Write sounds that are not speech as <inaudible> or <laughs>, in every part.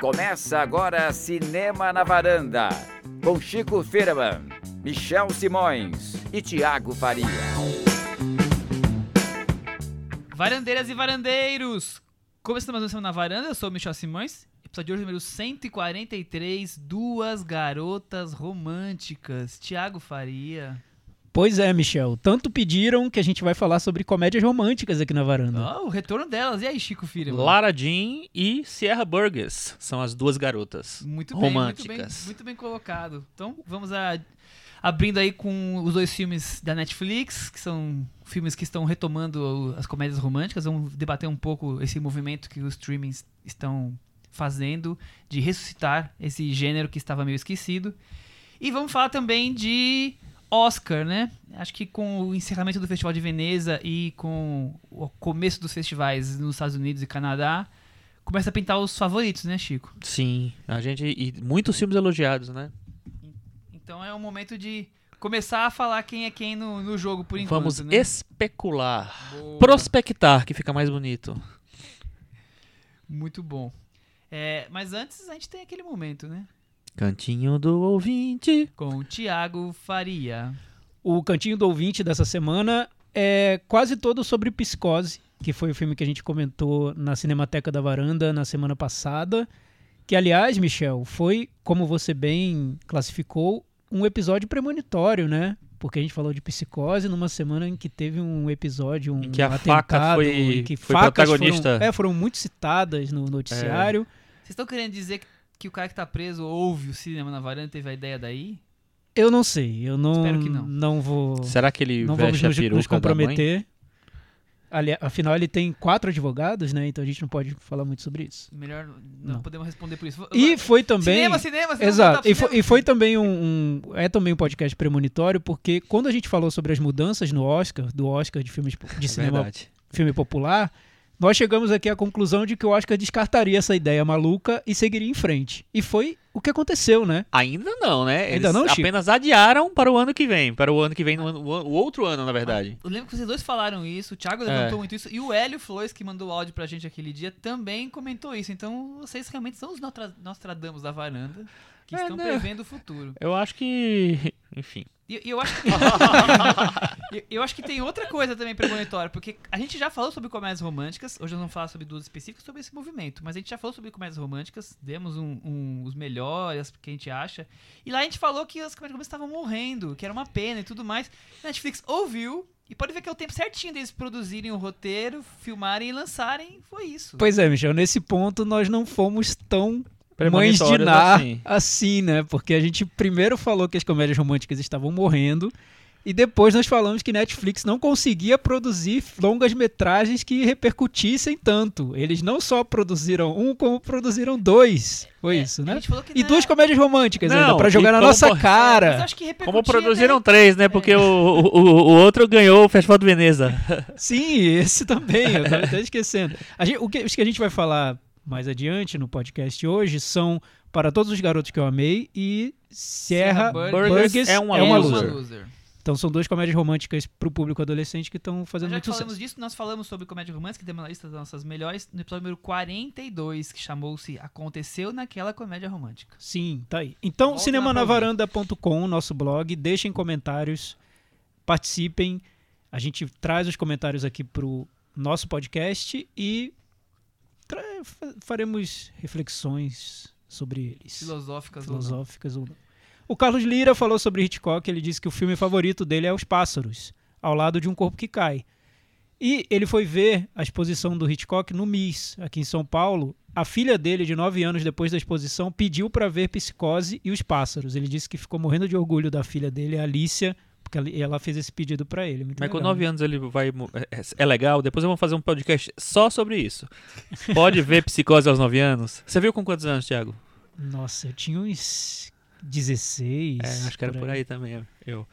Começa agora Cinema na Varanda, com Chico Firman, Michel Simões e Tiago Faria. Varandeiras e varandeiros! Começando mais uma na Varanda, eu sou o Michel Simões. Episódio de número 143, Duas Garotas Românticas. Tiago Faria. Pois é, Michel. Tanto pediram que a gente vai falar sobre comédias românticas aqui na varanda. Oh, o retorno delas. E aí, Chico Firman? Lara Jean e Sierra Burgess são as duas garotas Muito bem, muito bem, românticas. muito bem colocado. Então, vamos a, abrindo aí com os dois filmes da Netflix, que são filmes que estão retomando as comédias românticas. Vamos debater um pouco esse movimento que os streamings estão fazendo de ressuscitar esse gênero que estava meio esquecido. E vamos falar também de Oscar, né? Acho que com o encerramento do Festival de Veneza e com o começo dos festivais nos Estados Unidos e Canadá, começa a pintar os favoritos, né, Chico? Sim, a gente e muitos filmes elogiados, né? Então é o momento de começar a falar quem é quem no, no jogo por enquanto, Vamos né? especular, Boa. prospectar, que fica mais bonito. Muito bom. É, mas antes a gente tem aquele momento, né? Cantinho do ouvinte. Com o Thiago Faria. O cantinho do ouvinte dessa semana é quase todo sobre Psicose, que foi o filme que a gente comentou na Cinemateca da Varanda na semana passada. Que, aliás, Michel, foi, como você bem classificou, um episódio premonitório, né? Porque a gente falou de psicose numa semana em que teve um episódio, um Em que a atentado, faca foi- que foi facas protagonista. Foram, é, foram muito citadas no noticiário. Vocês estão querendo dizer que, que o cara que tá preso ouve o cinema na varanda e teve a ideia daí? Eu não sei, eu não, Espero que não. vou. Será que ele não vamos nos, peruca nos da mãe? comprometer. Ali, afinal, ele tem quatro advogados, né? Então a gente não pode falar muito sobre isso. Melhor não, Não. podemos responder por isso. E foi também. Cinema, cinema, cinema. Exato. pro E foi, e foi também um, um- É também um podcast premonitório, porque quando a gente falou sobre as mudanças no Oscar, do Oscar de filmes de É cinema verdade. filme popular, nós chegamos aqui à conclusão de que o Oscar descartaria essa ideia maluca e seguiria em frente. E foi o que aconteceu, né? Ainda não, né? Ainda Eles não, Chico? apenas adiaram para o ano que vem. Para o ano que vem, no ano- o outro ano, na verdade. Eu lembro que vocês dois falaram isso, o Thiago levantou muito isso, e o Hélio Flores, que mandou o áudio pra gente aquele dia, também comentou isso. Então, vocês realmente são os Nostra- Nostradamus da varanda, que É, estão né? prevendo o futuro. Eu acho que. Enfim. E e eu acho que. <laughs> eu, eu acho que tem outra coisa também premonitória, porque a gente já falou sobre comédias românticas, hoje nós vamos falar sobre duas específicas sobre esse movimento, mas a gente já falou sobre comédias românticas, demos um- um- os melhores, que a gente acha, e lá a gente falou que as comédias românticas estavam morrendo, que era uma pena e tudo mais. Netflix ouviu. E pode ver que é o tempo certinho deles produzirem o roteiro, filmarem e lançarem. Foi isso. Pois é, Michel, nesse ponto nós não fomos tão mães de Ná assim. assim, né? Porque a gente primeiro falou que as comédias românticas estavam morrendo e depois nós falamos que Netflix não conseguia produzir longas metragens que repercutissem tanto. Eles não só produziram um, como produziram dois. Foi É, isso, né? E duas é- comédias românticas Não, ainda, pra jogar na como nossa cara. acho que Como produziram até- três, né? Porque o, o, o outro ganhou o Festival de Veneza. Sim, esse também, eu tava até esquecendo. A gente- o que, os que a gente vai falar mais adiante no podcast hoje são Para Todos os Garotos que Eu Amei e Sierra Sierra Burgess, Burgess é uma é uma loser. loser. Então são duas comédias românticas pro público adolescente que estão fazendo Já muito que falamos sucesso. disso, nós falamos sobre comédia romântica, que temos na lista das nossas melhores, no episódio número 42, que chamou-se Aconteceu naquela comédia romântica. Sim, tá aí. Então, cinemanavaranda.com, nosso blog, deixem comentários, participem. A gente traz os comentários aqui pro nosso podcast e faremos reflexões sobre eles. Filosóficas ou não. filosóficas ou não. O Carlos Lira falou sobre Hitchcock, ele disse que o filme favorito dele é Os Pássaros, ao lado de um corpo que cai. E ele foi ver a exposição do Hitchcock no MIS, aqui em São Paulo. A filha dele, de 9 anos depois da exposição, pediu para ver Psicose e Os Pássaros. Ele disse que ficou morrendo de orgulho da filha dele, a Alicia, porque ela- fez esse pedido para ele. Muito Mas com legal, 9 né? anos ele vai. mo- é- É legal, depois eu vou fazer um podcast só sobre isso. Pode ver psicose aos 9 anos. Você viu com quantos anos, Thiago? Nossa, eu tinha uns 16. É, acho que era por aí também. Eu.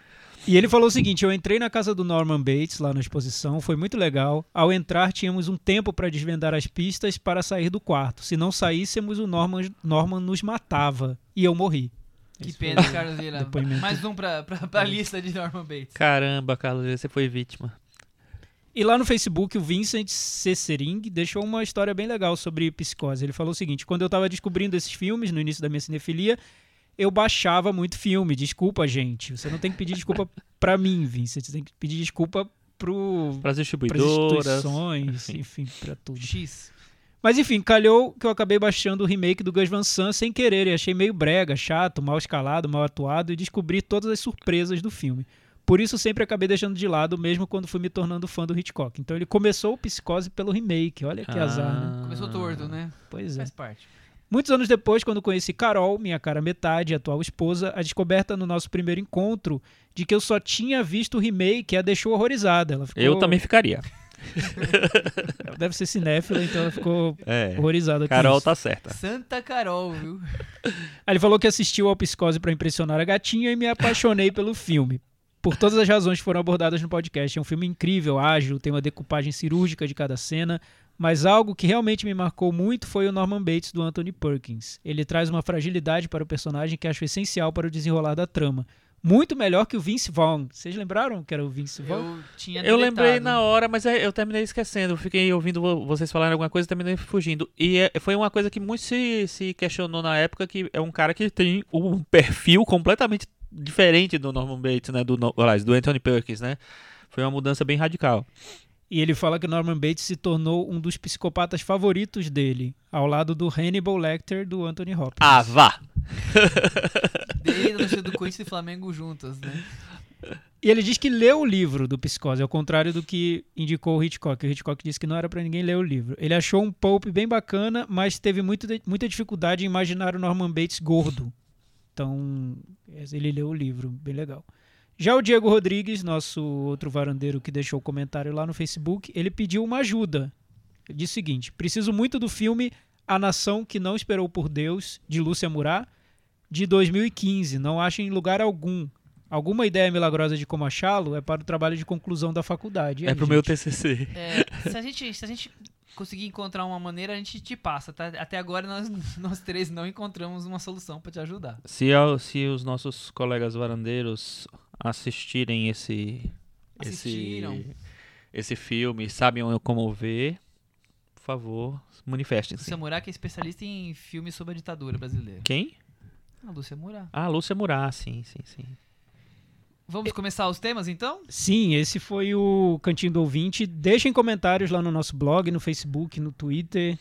E ele falou o seguinte: eu entrei na casa do Norman Bates lá na exposição, foi muito legal. Ao entrar, tínhamos um tempo para desvendar as pistas para sair do quarto. Se não saíssemos, o Norman, Norman nos matava e eu morri. Que Esse pena, Carlos Vieira. depoimento. Mais um pra, pra, pra lista de Norman Bates. Caramba, Carlos, você foi vítima. E lá no Facebook, o Vincent Cessering deixou uma história bem legal sobre psicose. Ele falou o seguinte: quando eu estava descobrindo esses filmes no início da minha cinefilia, eu baixava muito filme. Desculpa, gente. Você não tem que pedir desculpa <laughs> pra mim, Vincent. Você tem que pedir desculpa pro, Para as pras distribuidoras. instituições, enfim. enfim, pra tudo. X. Mas enfim, calhou que eu acabei baixando o remake do Gus Van Sant sem querer e achei meio brega, chato, mal escalado, mal atuado e descobri todas as surpresas do filme. Por isso sempre acabei deixando de lado, mesmo quando fui me tornando fã do Hitchcock. Então ele começou o Psicose pelo remake, olha que azar, né? Ah. Começou torto, né? Pois é. Faz parte. Muitos anos depois, quando conheci Carol, minha cara metade, atual esposa, a descoberta no nosso primeiro encontro de que eu só tinha visto o remake a deixou horrorizada. Ela ficou, Eu também ficaria. Deve ser cinéfila, então ela ficou É. horrorizada com Carol isso. tá certa. Santa Carol, viu? Aí ele falou que assistiu ao Psicose pra impressionar a gatinha e me apaixonei pelo filme. Por todas as razões que foram abordadas no podcast. É um filme incrível, ágil, tem uma decupagem cirúrgica de cada cena, mas algo que realmente me marcou muito foi o Norman Bates do Anthony Perkins. Ele traz uma fragilidade para o personagem que acho essencial para o desenrolar da trama. Muito melhor que o Vince Vaughn. Vocês lembraram que era o Vince Vaughn? Eu tinha Eu lembrei na hora, mas eu terminei esquecendo. Fiquei ouvindo vo- vocês falarem alguma coisa e terminei fugindo. E é- foi uma coisa que muito se, se questionou na época, que é um cara que tem um perfil completamente diferente do Norman Bates, né? Do, aliás, do Anthony Perkins, né? Foi uma mudança bem radical. E ele fala que Norman Bates se tornou um dos psicopatas favoritos dele, ao lado do Hannibal Lecter do Anthony Hopkins. Ah, vá! Dele e da torcida do Corinthians e Flamengo juntas, né? E ele diz que leu o livro do Psicose, ao contrário do que indicou o Hitchcock. O Hitchcock disse que não era pra ninguém ler o livro. Ele achou um pulp bem bacana, mas teve muito, muita dificuldade em imaginar o Norman Bates gordo. Então, ele leu o livro, bem legal. Já o Diego Rodrigues, nosso outro varandeiro que deixou o comentário lá no Facebook, ele pediu uma ajuda. Ele disse o seguinte: preciso muito do filme A Nação que Não Esperou por Deus, de Lúcia Murat, de 2015. Não acho em lugar algum. Alguma ideia milagrosa de como achá-lo é para o trabalho de conclusão da faculdade. E É aí, pro meu gente? TCC. É, se, a gente, se a gente conseguir encontrar uma maneira, a gente te passa, tá? Até agora nós, <laughs> nós três não encontramos uma solução pra te ajudar. Se, ao- se os nossos colegas varandeiros assistirem esse, Assistiram. esse, esse filme, sabem como ver, por favor, manifestem-se. Lúcia Murat, que é especialista em filmes sobre a ditadura brasileira. Quem? A Lúcia Murat. Ah, Lúcia Murat, sim, sim, sim. Vamos começar os temas, então? Sim, esse foi o Cantinho do Ouvinte. Deixem comentários lá no nosso blog, no Facebook, no Twitter.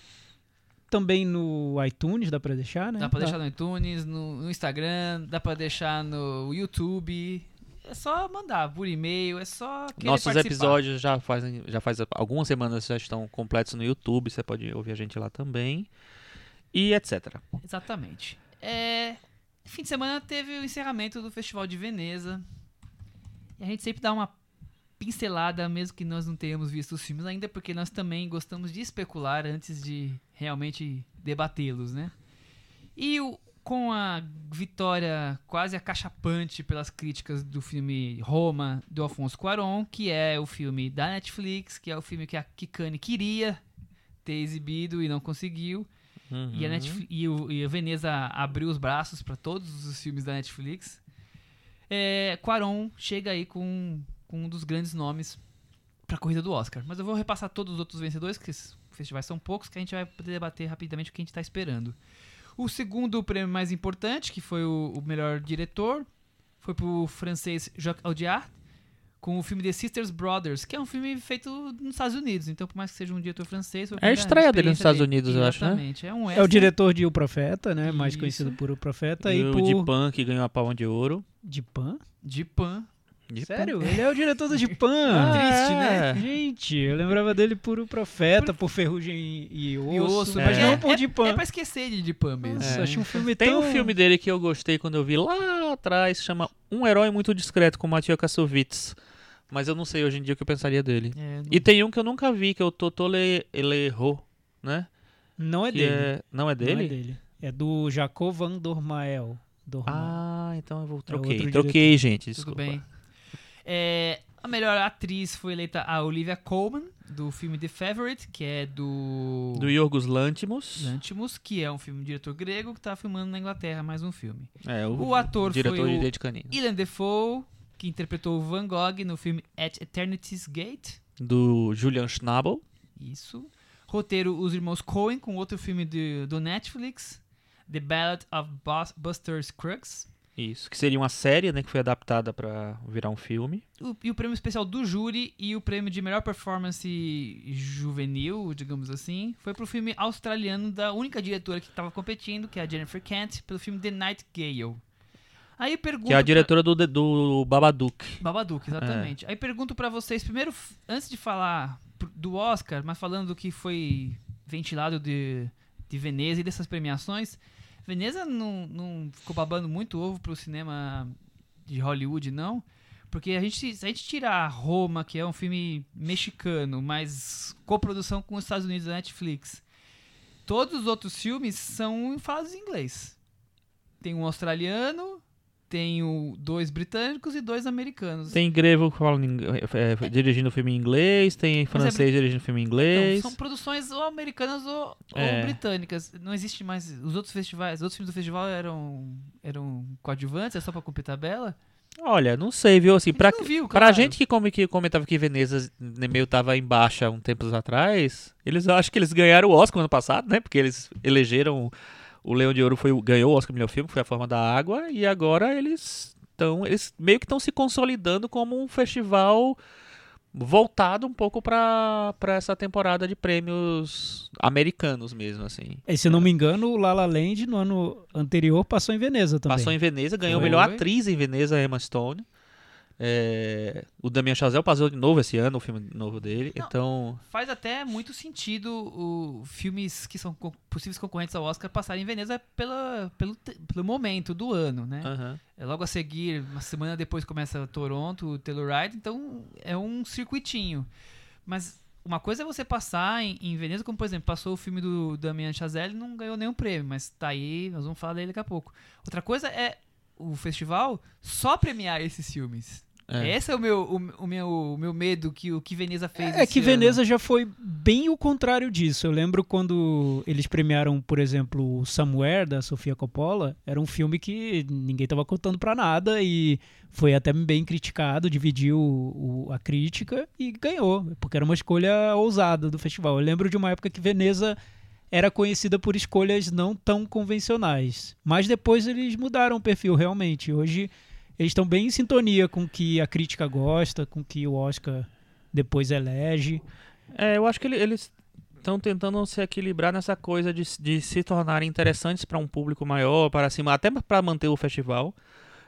Também no iTunes, dá pra deixar, né? Dá pra deixar no iTunes, no, no Instagram, dá pra deixar no YouTube. É só mandar por e-mail, é só Nossos participar. episódios já fazem, já faz algumas semanas já estão completos no YouTube, você pode ouvir a gente lá também. E etc. Exatamente. É, fim de semana teve o encerramento do Festival de Veneza. E a gente sempre dá uma pincelada, mesmo que nós não tenhamos visto os filmes ainda, porque nós também gostamos de especular antes de realmente debatê-los, né? E o- com a vitória quase acachapante pelas críticas do filme Roma, do Alfonso Cuarón, que é o filme da Netflix, que é o filme que a Kikane queria ter exibido e não conseguiu. E, a Uhum. Netflix, e, o, e a Veneza abriu os braços para todos os filmes da Netflix. É, Quaron chega aí com, com um dos grandes nomes para a corrida do Oscar. Mas eu vou repassar todos os outros vencedores, que esses festivais são poucos, que a gente vai poder debater rapidamente o que a gente está esperando. O segundo prêmio mais importante, que foi o, o melhor diretor, foi pro francês Jacques Audiard, com o filme The Sisters Brothers, que é um filme feito nos Estados Unidos. Então, por mais que seja um diretor francês... foi É a estreia dele nos Estados Unidos, eu acho, né? Exatamente. É um É o diretor de O Profeta, né? Mais Isso. conhecido por O Profeta. E E, o por... de Pan, que ganhou a palma de ouro. De Pan? De Pan. De Sério? Ele é o diretor do De Pan. <laughs> Ah, Triste, é. né? Gente, eu lembrava dele por O Profeta, por Ferrugem e, e Osso, E osso, mas é. não por De É Pan. pra esquecer de, de Pan mesmo. Nossa, É. achei um filme Tem tão... um filme dele que eu gostei quando eu vi lá atrás, chama Um Herói Muito Discreto, com Mathieu Kassovitz. Mas eu não sei hoje em dia o que eu pensaria dele. É, não- E tem um que eu nunca vi, que é o Totó Le, Lerro, né? Não é Que dele. é- Não é Não é dele? dele. É do Jacob Van Dormael. Dormael. Ah, então eu vou outro troquei. troquei, gente, Tudo desculpa. bem. É, a melhor atriz foi eleita a Olivia Colman, do filme The Favorite, que é do... Do Yorgos Lantimos. Lantimos, que é um filme de diretor grego que tá filmando na Inglaterra mais um filme. É, o, O ator diretor foi de o- Dedo Canino. Ilan Defoe, que interpretou o Van Gogh no filme At Eternity's Gate. do Julian Schnabel. Isso. Roteiro Os Irmãos Coen, com outro filme de, do Netflix, The Ballad of Bus- Buster Scruggs. Isso, que seria uma série, né, que foi adaptada pra virar um filme. O- e o prêmio especial do júri e o prêmio de melhor performance juvenil, digamos assim, foi pro filme australiano da única diretora que estava competindo, que é a Jennifer Kent, pelo filme The Nightingale. Aí pergunto Que é a pra- diretora do, do Babadook. Babadook, exatamente. Aí pergunto pra vocês, primeiro, antes de falar do Oscar, mas falando do que foi ventilado de, de Veneza e dessas premiações, Veneza não, não ficou babando muito ovo pro cinema de Hollywood, não. Porque a gente, se a gente tirar Roma, que é um filme mexicano, mas coprodução com os Estados Unidos da Netflix, todos os outros filmes são falados em inglês. Tem um australiano, tem o- dois britânicos e dois americanos. Tem Grevo falando em- é, dirigindo filme em inglês, tem francês dirigindo o filme em Então, inglês. são produções ou americanas ou, ou É. britânicas. Não existe mais. Os outros festivais, os outros filmes do festival eram, eram coadjuvantes, é só pra cumprir tabela. Olha, não sei, viu? Assim, pra, viu, pra gente que, come, que comentava que Veneza né, meio tava em baixa um tempos atrás, eles acho que eles ganharam o Oscar ano passado, né? Porque eles elegeram o Leão de Ouro foi ganhou o Oscar melhor filme, foi a forma da água, e agora eles estão eles meio que estão se consolidando como um festival voltado um pouco pra essa temporada de prêmios americanos mesmo, assim. E, se não me engano, o La La Land no ano anterior passou em Veneza também. Passou em Veneza, ganhou Foi. melhor atriz em Veneza, Emma Stone. É, o Damien Chazelle passou de novo esse ano, o filme novo dele. Não. Então, Faz até muito sentido o filmes que são co- possíveis concorrentes ao Oscar passarem em Veneza pela, pelo, pelo momento do ano, né? aham. É logo a seguir, uma semana depois começa Toronto, o Telluride, então é um circuitinho. Mas uma coisa é você passar em, em Veneza, como por exemplo, passou o filme do Damien Chazelle e não ganhou nenhum prêmio, mas tá aí, nós vamos falar dele daqui a pouco. Outra coisa é o festival só premiar esses filmes. É. Esse é o meu, o, o meu, o meu medo que o que Veneza fez. É esse que ano. Veneza já foi bem o contrário disso. Eu lembro quando eles premiaram, por exemplo, o Somewhere, da Sofia Coppola. Era um filme que ninguém tava contando pra nada e foi até bem criticado, dividiu o- a crítica e ganhou, porque era uma escolha ousada do festival. Eu lembro de uma época que Veneza era conhecida por escolhas não tão convencionais. Mas depois eles mudaram o perfil, realmente. Hoje eles estão bem em sintonia com o que a crítica gosta, com o que o Oscar depois elege. É, eu acho que ele- eles estão tentando se equilibrar nessa coisa de, de se tornarem interessantes para um público maior, para cima, até para manter o festival.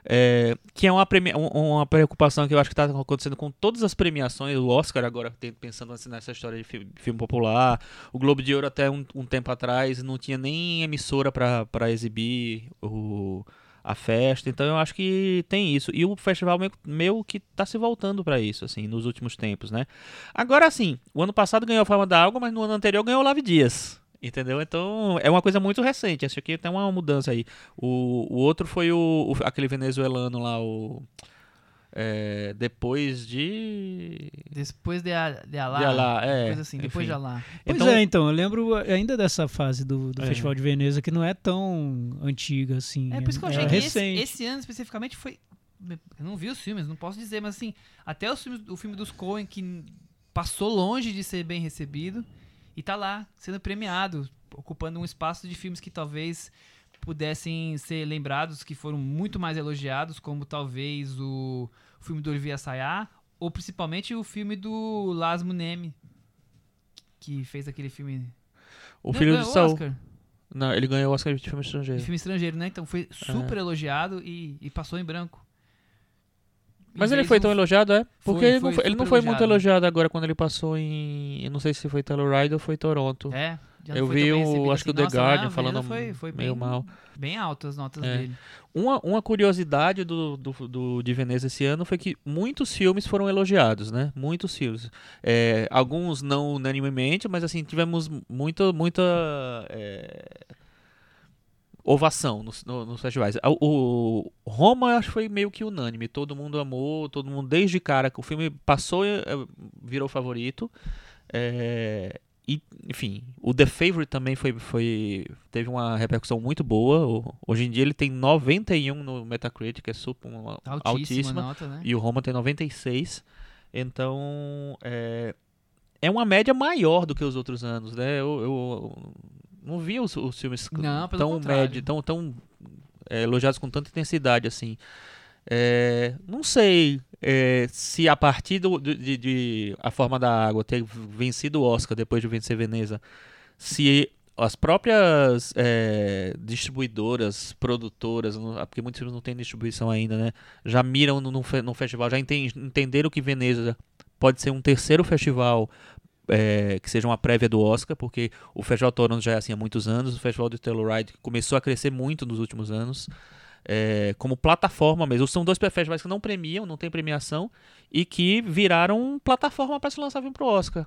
É, que é uma, um- uma preocupação que eu acho que está acontecendo com todas as premiações. O Oscar agora, pensando assim, nessa história de fi- filme, popular. O Globo de Ouro até um, um tempo atrás não tinha nem emissora para exibir o, a festa. Então eu acho que tem isso. E o festival meio, que está se voltando para isso, assim, nos últimos tempos, né? Agora sim, o ano passado ganhou a Forma da Água, mas no ano anterior ganhou o Lave Dias. Entendeu? Então é uma coisa muito recente. Acho que tem uma mudança aí. O, o outro foi o, o- aquele venezuelano lá, o. é, depois de. Depois de, a, de Alá. De Alá, é, Coisa assim, depois enfim. de Alá. Pois Então- é, então, eu lembro ainda dessa fase do, do É. Festival de Veneza, que não é tão antiga assim. É por isso que eu achei é que esse, recente. esse ano especificamente foi. Eu não vi os filmes, não posso dizer, mas assim, até os filmes, o filme dos Coen que passou longe de ser bem recebido e tá lá, sendo premiado, ocupando um espaço de filmes que talvez pudessem ser lembrados, que foram muito mais elogiados, como talvez o, filme do Olivier Assayas, ou principalmente o filme do Lasmo Neme, que fez aquele filme. O Não, filho ganhou de o Saul. Oscar. Não, ele ganhou o Oscar de filme De estrangeiro. filme estrangeiro, né? Então foi super elogiado e, e passou em branco. Mas ele foi tão elogiado, é? Porque Foi, ele, não foi ele não foi muito elogiado. agora quando ele passou em. Eu não sei se foi Telluride ou foi Toronto. É, eu vi o. Acho que o assim. The Guardian falando foi, foi meio bem, mal. Bem altas as notas É. dele. Uma, uma curiosidade do, do, do- de Veneza esse ano foi que muitos filmes foram elogiados, né? Muitos filmes. É, alguns não unanimemente, mas assim, tivemos muita, muita é, ovação nos, no- nos festivais. O, o Roma, eu acho que foi meio que unânime. Todo mundo amou, todo mundo, desde cara, que o filme passou, é, virou favorito. É, e, enfim, o The Favorite também foi, foi, teve uma repercussão muito boa. Hoje em dia ele tem 91 no Metacritic, é super uma, Altíssima, altíssima. nota, né? E o Roma tem 96. Então, é, é uma média maior do que os outros anos, né? Eu, eu não vi os, os filmes Não, tão médio, tão, tão é, elogiados com tanta intensidade assim. É, não sei é, se a partir do, de, de A Forma da Água ter vencido o Oscar depois de vencer Veneza, se as próprias é, distribuidoras, produtoras, não- porque muitos filmes não têm distribuição ainda, né? Já miram no, no, fe- no festival, já enten- entenderam que Veneza pode ser um terceiro festival é, que seja uma prévia do Oscar, porque o Festival Toronto já é assim há muitos anos, o Festival de Telluride começou a crescer muito nos últimos anos, é, como plataforma mesmo. São dois festivais que não premiam, não tem premiação, e que viraram plataforma para se lançar filme pro Oscar.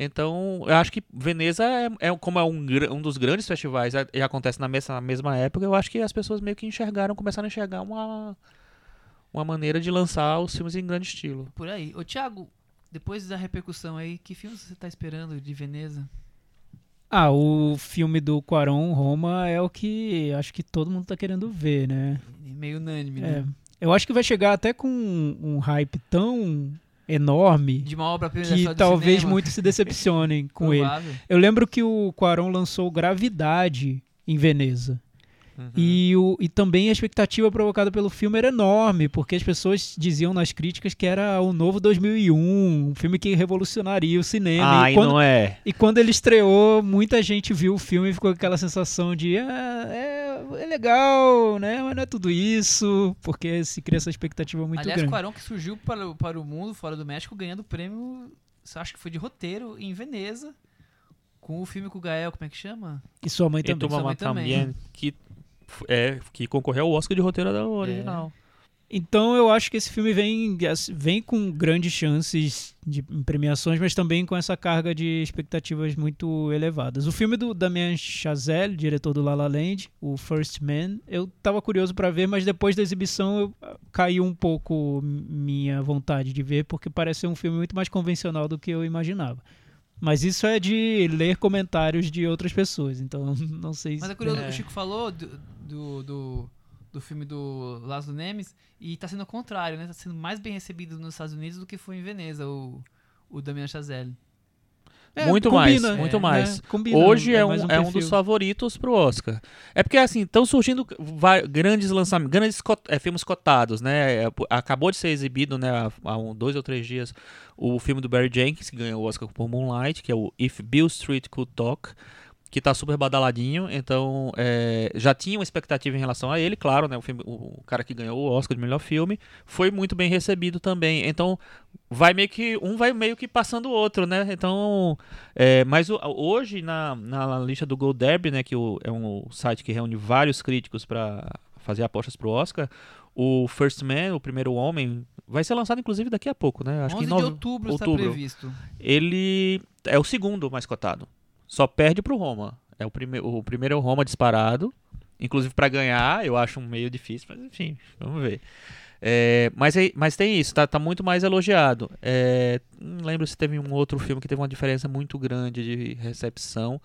Então, eu acho que Veneza é, é como é um, um dos grandes festivais é- e acontece na mesma, na mesma época, eu acho que as pessoas meio que enxergaram, começaram a enxergar uma, uma maneira de lançar os filmes em grande estilo. Por aí. Ô, Thiago, depois da repercussão aí, que filmes você tá esperando de Veneza? Ah, o filme do Quaron, Roma, é o que acho que todo mundo tá querendo ver, né? Meio unânime, É, né? eu acho que vai chegar até com um, um hype tão enorme De uma da que talvez muitos se decepcionem <laughs> com ele. Eu lembro que o Quaron lançou Gravidade em Veneza. Uhum. E, o, e também a expectativa provocada pelo filme era enorme, porque as pessoas diziam nas críticas que era o novo 2001, um filme que revolucionaria o cinema. Ah, e, e quando, não é. e quando ele estreou, muita gente viu o filme e ficou com aquela sensação de ah, é, é legal, né? Mas não é tudo isso, porque se cria essa expectativa muito Aliás, grande. Quaron que surgiu para, o- para o mundo, fora do México, ganhando prêmio, acho que foi de roteiro, em Veneza, com o filme com o Gael, como é que chama? E sua mãe E também. Toma Sua mãe também. também, que, é, que concorreu ao Oscar de roteiro da original. Então eu acho que esse filme vem, vem com grandes chances de em premiações, mas também com essa carga de expectativas muito elevadas. O filme do Damien Chazelle, diretor do La La Land, o First Man, eu tava curioso para ver, mas depois da exibição eu, ah, caiu um pouco minha vontade de ver, porque parece ser um filme muito mais convencional do que eu imaginava. Mas isso é de ler comentários de outras pessoas, então <laughs> não sei Mas se... é curioso, É. o Chico falou do, do, do, do filme do Laszlo Nemes e tá sendo o contrário, né? Tá sendo mais bem recebido nos Estados Unidos do que foi em Veneza, o, o Damien Chazelle. É, muito combina, mais, muito é, mais. né? Combina, Hoje é, um, mais é um dos favoritos pro Oscar. É porque, assim, estão surgindo vai- grandes lançamentos, grandes cot- é, filmes cotados, né? É, acabou de ser exibido, né, há, há um, dois ou três dias, o filme do Barry Jenkins, que ganhou o Oscar por Moonlight, que é o If Bill Street Could Talk, que tá super badaladinho. Então, é, já tinha uma expectativa em relação a ele, claro, né? O, filme, o cara que ganhou o Oscar de melhor filme foi muito bem recebido também. Então, vai meio que um vai meio que passando o outro, né? Então, é, mas o- hoje na, na lista do Gold Derby, né, que o- é um site que reúne vários críticos para fazer apostas pro Oscar, o First Man, o primeiro homem, vai ser lançado inclusive daqui a pouco, né? Acho 11 que em de nove- outubro, está outubro. previsto. ele é o segundo mais cotado. Só perde pro Roma. É o, prime o primeiro é o Roma disparado. Inclusive para ganhar, eu acho um meio difícil, mas enfim, vamos ver. É, mas, mas tem isso, tá, tá muito mais elogiado. É, não lembro se teve um outro filme que teve uma diferença muito grande de recepção.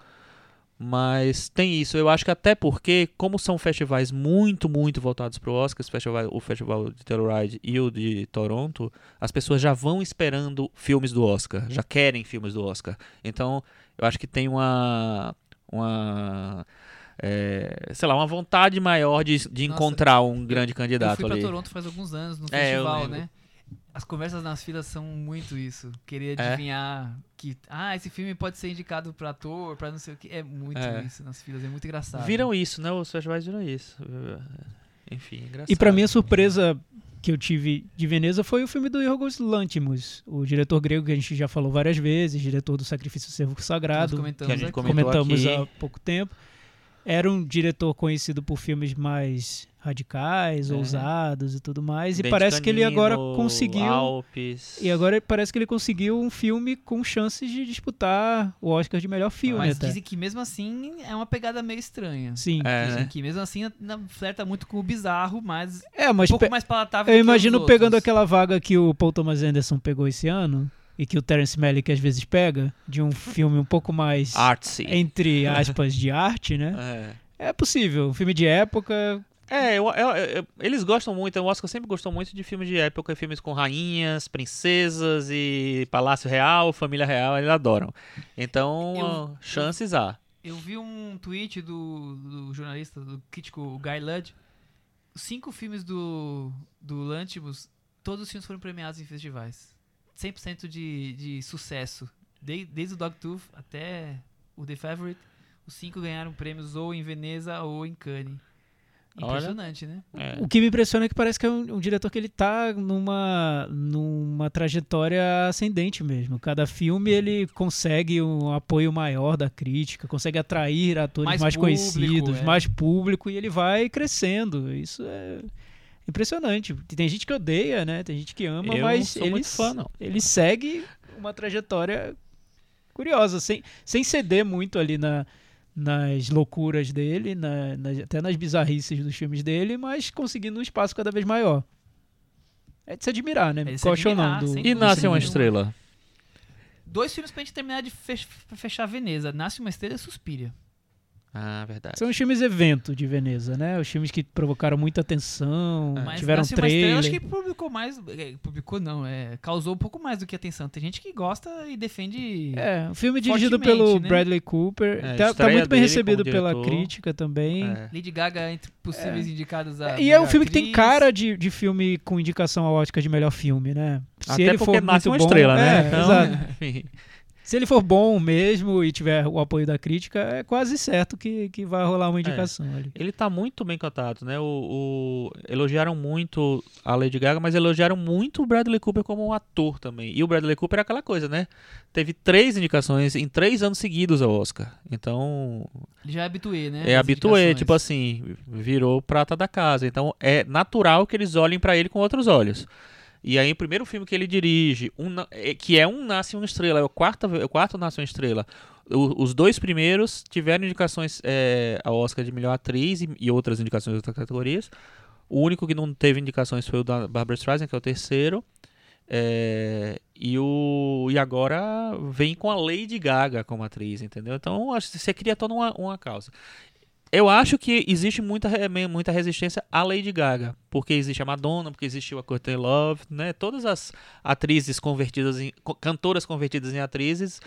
Mas tem isso, eu acho que até porque, como são festivais muito, muito voltados pro Oscar, esse festival, o festival de Telluride e o de Toronto, as pessoas já vão esperando filmes do Oscar, já querem filmes do Oscar. Então, eu acho que tem uma. uma é, sei lá, uma vontade maior de, de Nossa, encontrar um grande Eu candidato fui pra ali. Toronto faz alguns anos, no É, eu festival, lembro. né? As conversas nas filas são muito isso. Querer É? adivinhar que, ah, esse filme pode ser indicado pra ator, pra não sei o que. É muito É. isso nas filas, é muito engraçado. Viram isso, né? Os festivais viram isso. Enfim, engraçado. E pra mim a surpresa que eu tive de Veneza foi o filme do Yorgos Lanthimos, o diretor grego que a gente já falou várias vezes, diretor do Sacrifício do Servo Sagrado, comentamos que a gente comentou comentamos aqui. há pouco tempo. Era um diretor conhecido por filmes mais radicais, É. ousados e tudo mais, e parece que ele agora Canino, conseguiu Alpes. e agora parece que ele conseguiu um filme com chances de disputar o Oscar de melhor filme Mas até. dizem que mesmo assim é uma pegada meio estranha. Sim. É, Dizem né? que mesmo assim na- flerta muito com o bizarro, mas É, um mas pouco pe- mais palatável Eu do que os imagino pegando outros. aquela vaga que o Paul Thomas Anderson pegou esse ano e que o Terence Malick às vezes pega, de um filme um pouco mais, Artsy. entre aspas, de arte, né? É. É possível. Um filme de época. É, eu- eu- eu- eles gostam muito, o Oscar sempre gostou muito de filmes de época, filmes com rainhas, princesas e palácio real, família real, eles adoram. Então, Eu- chances há. Eu vi um tweet do, do jornalista, do crítico Guy Ludd. Cinco filmes do, do Lantimos, todos os filmes foram premiados em festivais. 100% de, de sucesso. De- desde o Dogtooth até o The Favorite, os cinco ganharam prêmios ou em Veneza ou em Cannes. Olha. Impressionante, né? É. O que me impressiona é que parece que é um, um diretor que ele tá numa, numa trajetória ascendente mesmo. Cada filme ele consegue um apoio maior da crítica, consegue atrair atores Mais mais, público, conhecidos, é. mais público, e ele vai crescendo. Isso é impressionante. Tem gente que odeia, né? Tem gente que ama, Eu mas sou ele, muito fã, não. ele segue uma trajetória curiosa, sem, sem ceder muito ali na, nas loucuras dele, na- nas- até nas bizarrices dos filmes dele, mas conseguindo um espaço cada vez maior. É de se admirar, né? É é do- E nasce uma estrela. Dois filmes pra gente terminar de fechar Veneza. Nasce uma estrela e Suspira. Ah, verdade. São os filmes evento de Veneza, né? Os filmes que provocaram muita atenção, Mas tiveram estrela, trailer. acho que publicou mais. é, Publicou não, é, causou um pouco mais do que atenção. Tem gente que gosta e defende. É, um filme dirigido pelo né? Bradley Cooper. É, tá, tá muito bem recebido pela diretor. crítica também. É. Lady Gaga entre possíveis indicados a. E é um filme que tem atriz. cara de, de filme com indicação ao Oscar de melhor filme, né? Se Até ele porque for nasce muito uma bom, estrela, é, né? Então, exato. <laughs> Se ele for bom mesmo e tiver o apoio da crítica, é quase certo que, que vai rolar uma indicação ali. Ele tá muito bem cotado, né? O, o- Elogiaram muito a Lady Gaga, mas elogiaram muito o Bradley Cooper como um ator também. E o Bradley Cooper é aquela coisa, né? Teve três indicações em três anos seguidos ao Oscar. Então, Ele já é habituê, né? é indicações. tipo assim, virou prata da casa. Então, é natural que eles olhem pra ele com outros olhos. E aí, o primeiro filme que ele dirige, um é- que é um Nasce uma Estrela, é o quarto, é o quarto Nasce uma Estrela. O- os dois primeiros tiveram indicações é, ao Oscar de melhor atriz e, e outras indicações em outras categorias. O único que não teve indicações foi o da Barbara Streisand, que é o terceiro. É, e, o, e agora vem com a Lady Gaga como atriz, entendeu? Então acho que você cria toda uma, uma causa. Eu acho que existe muita, muita resistência à Lady Gaga, porque existe a Madonna, porque existiu a Courtney Love, né? Todas as atrizes convertidas em cantoras convertidas em atrizes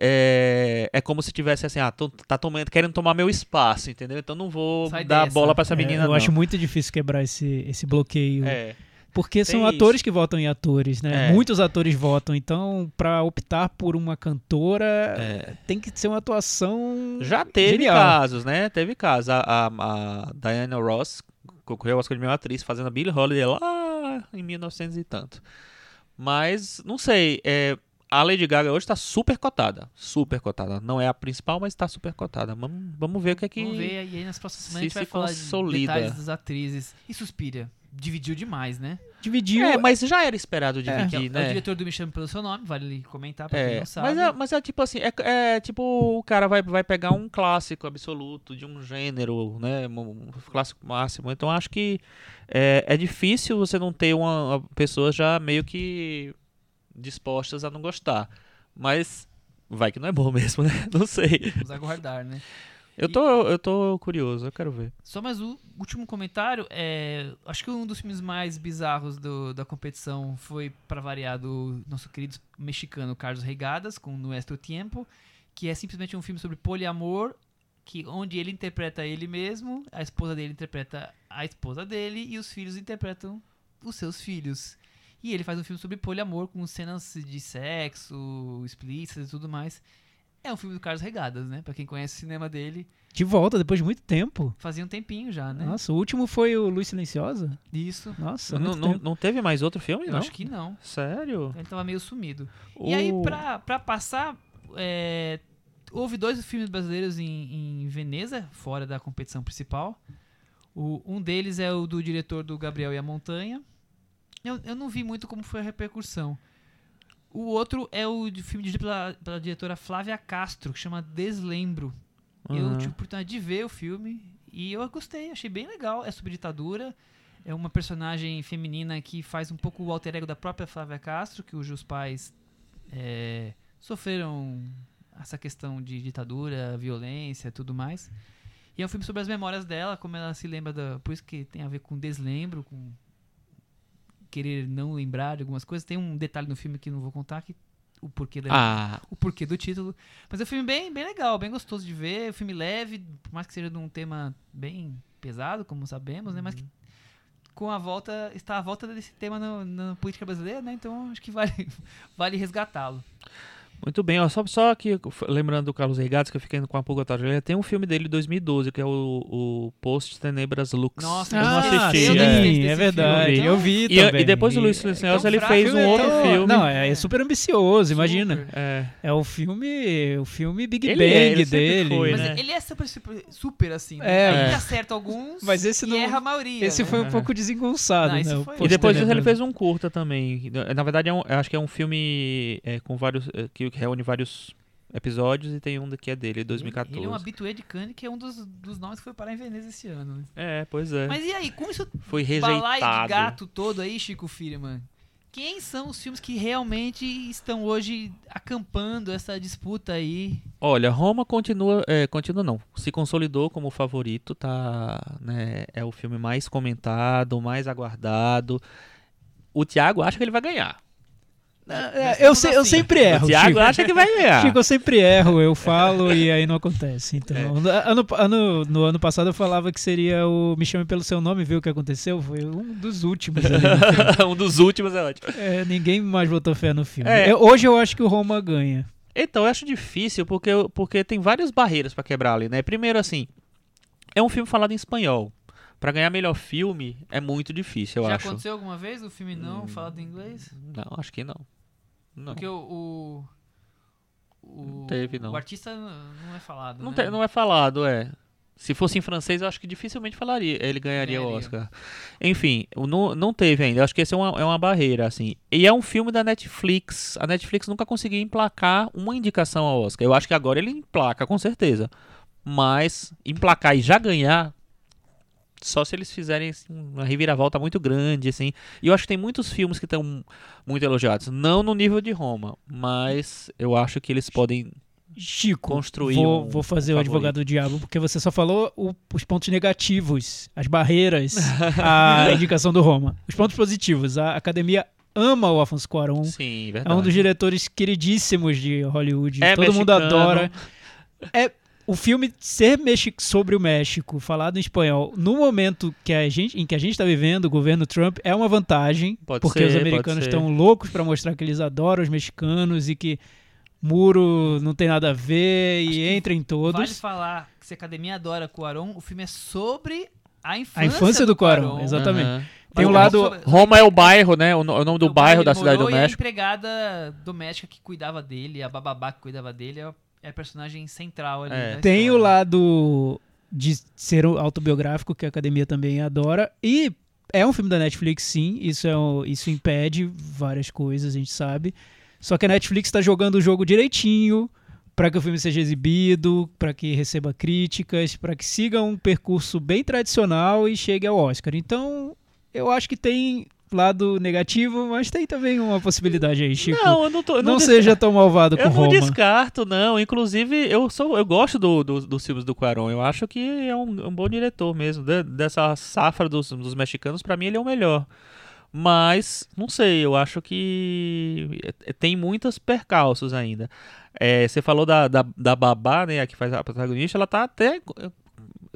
é, é como se tivesse assim, ah, tô, tá tomando, querendo tomar meu espaço, entendeu? Então não vou Sai dar dessa. bola pra essa É, menina eu não. acho muito difícil quebrar esse, esse bloqueio. É. Porque são Tem atores isso. que votam em atores, né? É. Muitos atores votam. Então, pra optar por uma cantora, É. tem que ser uma atuação. Já teve genial. casos, né? Teve casos. A, a, a Diana Ross concorreu ao Oscar de melhor atriz fazendo a Billie Holiday lá em 1900 e tanto. Mas, não sei, é, a Lady Gaga hoje tá super cotada. Super cotada. Não é a principal, mas tá super cotada. Vamos, vamos ver o que é que... Vamos ver aí nas próximas semanas a se gente vai falar consolida. de detalhes das atrizes. E Suspira. Dividiu demais, né? Dividiu. É, mas já era esperado é, dividir, é o né? diretor do Me Chame Pelo Seu Nome, vale comentar pra quem É, não sabe. mas, é, mas é tipo assim, é, é tipo o cara vai, vai pegar um clássico absoluto de um gênero, né, um, um clássico máximo. Então acho que é, é difícil você não ter uma, uma pessoas já meio que dispostas a não gostar. Mas vai que não é bom <laughs> mesmo, né? Não sei. Vamos aguardar, né? Eu tô, eu tô curioso, eu quero ver. Só mais um último comentário. É, acho que um dos filmes mais bizarros do- da competição foi, para variar, do nosso querido mexicano Carlos Regadas, com Nuestro Tiempo, que é simplesmente um filme sobre poliamor, que, onde ele interpreta ele mesmo, a esposa dele interpreta a esposa dele, e os filhos interpretam os seus filhos. E ele faz um filme sobre poliamor, com cenas de sexo explícitas e tudo mais. É um filme do Carlos Regadas, né? Pra quem conhece o cinema dele, De volta, depois de muito tempo. fazia um tempinho já, né? Nossa, o último foi o Luz Silenciosa. Isso. Nossa, Não, não, não teve mais outro filme, Eu não? acho que não. Sério? Ele tava meio sumido. E aí, pra, pra passar, é, houve dois filmes brasileiros em, em Veneza, fora da competição principal. O- um deles é o do diretor do Gabriel e a Montanha. Eu, eu não vi muito como foi a repercussão. O outro é o filme dirigido pela, pela diretora Flávia Castro, que chama Deslembro. Eu Uhum. tive a oportunidade de ver o filme e eu gostei, achei bem legal. É sobre ditadura, é uma personagem feminina que faz um pouco o alter ego da própria Flávia Castro, que cujos pais é, sofreram essa questão de ditadura, violência e tudo mais. E é um filme sobre as memórias dela, como ela se lembra da. Por isso que tem a ver com deslembro, com querer não lembrar de algumas coisas. Tem um detalhe no filme que não vou contar, que o porquê da, Ah, o porquê do título. Mas é um filme bem, bem legal, bem gostoso de ver. Um filme leve, por mais que seja de um tema bem pesado, como sabemos, né? Mas que com a volta, está a volta desse tema na política brasileira, né? Então acho que vale, <laughs> vale resgatá-lo. Muito bem, ó, só, só que lembrando do Carlos Regatos, que eu fiquei com a pulga atrás da orelha, tem um filme dele de 2012, que é o, o Post Tenebras Lux. Nossa, eu não assisti. eu sim, desse é filme. verdade. Então- Eu vi E, também. e depois do Luiz Silencioso, ele fraco, fez um é outro tão- filme. Não, é, é super ambicioso, imagina. Super. É, É o filme, o filme Big Ele Bang é, ele sempre dele. foi, Mas né? ele é super, super, super assim, né? É. Ele É. acerta alguns Mas esse e não- erra a maioria. Esse né? foi um É. pouco desengonçado, Não, né? E depois disso ele fez um curta também. Na verdade, é um- acho que é um filme é, com vários. é, que reúne vários episódios e tem um que é dele, 2014. Ele é um habitué de Cannes, que é um dos, dos nomes que foi parar em Veneza esse ano. né? É, pois é. Mas e aí, com isso Foi balaio de rejeitado. gato todo aí, Chico Firman, quem são os filmes que realmente estão hoje acampando essa disputa aí? Olha, Roma continua, é, continua não, se consolidou como favorito, tá, né, é o filme mais comentado, mais aguardado. O Thiago acha que ele vai ganhar. É, eu, se- eu assim. sempre O erro. Thiago Chico. acha que vai ganhar. Chico, eu sempre erro, eu falo e aí não acontece. Então, É. ano, ano- no ano passado eu falava que seria o Me Chame Pelo Seu Nome, viu o que aconteceu? Foi um dos últimos ali. no <laughs> filme. um dos últimos é ótimo. É, ninguém mais botou fé no filme. É. Eu- hoje eu acho que o Roma ganha. Então, eu acho difícil porque, porque tem várias barreiras pra quebrar ali, né? Primeiro, assim, é um filme falado em espanhol. Pra ganhar melhor filme é muito difícil, eu Já acho. aconteceu alguma vez o filme não Hum. falado em inglês? Não, acho que não. Não. Porque o. O, o, Não teve, não. o artista não é falado. Não, né? tem- não é falado, é. Se fosse em francês, eu acho que dificilmente falaria. Ele ganharia, o Ganharia. Oscar. Enfim, o- não, não teve ainda. Eu acho que esse é uma, é uma barreira, assim. E é um filme da Netflix. A Netflix nunca conseguiu emplacar uma indicação ao Oscar. Eu acho que agora ele emplaca, com certeza. Mas emplacar e já ganhar. Só se eles fizerem assim, uma reviravolta muito grande, assim. E eu acho que tem muitos filmes que estão muito elogiados. Não no nível de Roma, mas eu acho que eles podem Chico, Construir vou, um vou fazer o favorito. advogado do diabo, porque você só falou o- os pontos negativos, as barreiras <laughs> à indicação do Roma. Os pontos positivos, a academia ama o Afonso Cuarón, Sim, é verdade. um dos diretores queridíssimos de Hollywood, É todo mundo mexicano. adora. É o filme ser mexi- sobre o México, falado em espanhol, no momento que a gente, em que a gente está vivendo, o governo Trump, é uma vantagem, Pode porque ser, os americanos estão loucos para mostrar que eles adoram os mexicanos e que muro não tem nada a ver Acho e entra em todos. Vale falar que se a academia adora Cuarón, o filme é sobre a infância, A infância do Cuarón, Cuarón. exatamente. Aham. Tem um é lado- Roma é o bairro, né? O, no- o nome do o bairro da cidade do morou e a México. empregada doméstica que cuidava dele, a bababá que cuidava dele, é é a personagem central ali. É. Tem o lado de ser autobiográfico, que a academia também adora. E é um filme da Netflix, sim. Isso, é um- isso impede várias coisas, a gente sabe. Só que a Netflix está jogando o jogo direitinho para que o filme seja exibido, para que receba críticas, para que siga um percurso bem tradicional e chegue ao Oscar. Então, eu acho que tem lado negativo, mas tem também uma possibilidade aí, Chico. Não, eu não tô. eu não des- seja tão malvado <laughs> com Eu não Roma. descarto, não. Inclusive, eu sou, eu gosto do, do- dos filmes do Cuarón. Eu acho que é um, um bom diretor mesmo. De- dessa safra dos, dos mexicanos, pra mim ele é o melhor. Mas, não sei, eu acho que é- tem muitos percalços ainda. É, você falou da, da, da Babá, né, a que faz a protagonista, ela tá até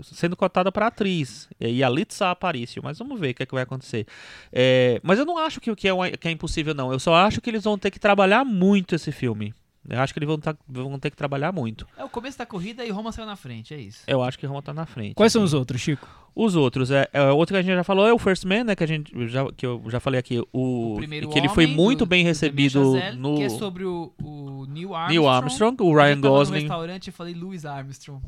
sendo cotada para atriz. E a Litsa Aparicio, mas vamos ver o que, é que vai acontecer. É, mas eu não acho que, que, é, uma- que é impossível, não. Eu só acho que eles vão ter que trabalhar muito esse filme. Eu acho que eles vão, tá- vão ter que trabalhar muito. É o começo da corrida e Roma saiu na frente, é isso. Eu acho que Roma tá na frente. Quais são os outros, Chico? Os outros, é, é, outro que a gente já falou é o First Man, né? Que, a gente já, que eu já falei aqui. O, O primeiro que ele foi muito do- bem do recebido Chazelle, no Que é sobre o, o Neil Armstrong. Neil Armstrong, o Eu Ryan tava no Gosling. restaurante e falei Louis Armstrong.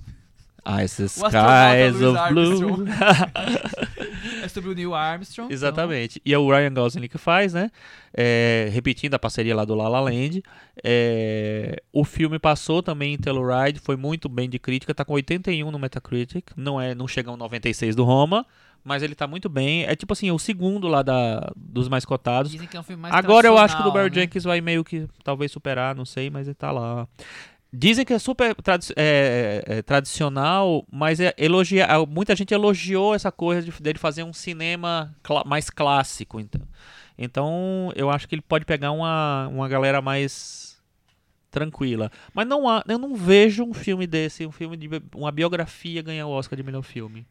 Ice Skies of Blue. <laughs> É sobre o Neil Armstrong. Exatamente. E é o Ryan Gosling que faz, né? É, repetindo a parceria lá do La La Land. É, o filme passou também em Telluride, foi muito bem de crítica, tá com 81 no Metacritic, não é, não chega a um 96 do Roma, mas ele tá muito bem. É tipo assim, o segundo lá da, dos mais Então, cotados. Dizem que é um filme mais Agora eu acho que o do Barry né? Jenkins vai meio que talvez superar, não sei, mas ele tá lá. Dizem que é super tradi- é, é, tradicional, mas é elogia, ah, muita gente elogiou essa coisa de, dele fazer um cinema cla- mais clássico. Então. então, eu acho que ele pode pegar uma, uma galera mais tranquila. Mas não há, eu não vejo um filme desse, um filme de uma biografia ganhar o Oscar de melhor filme.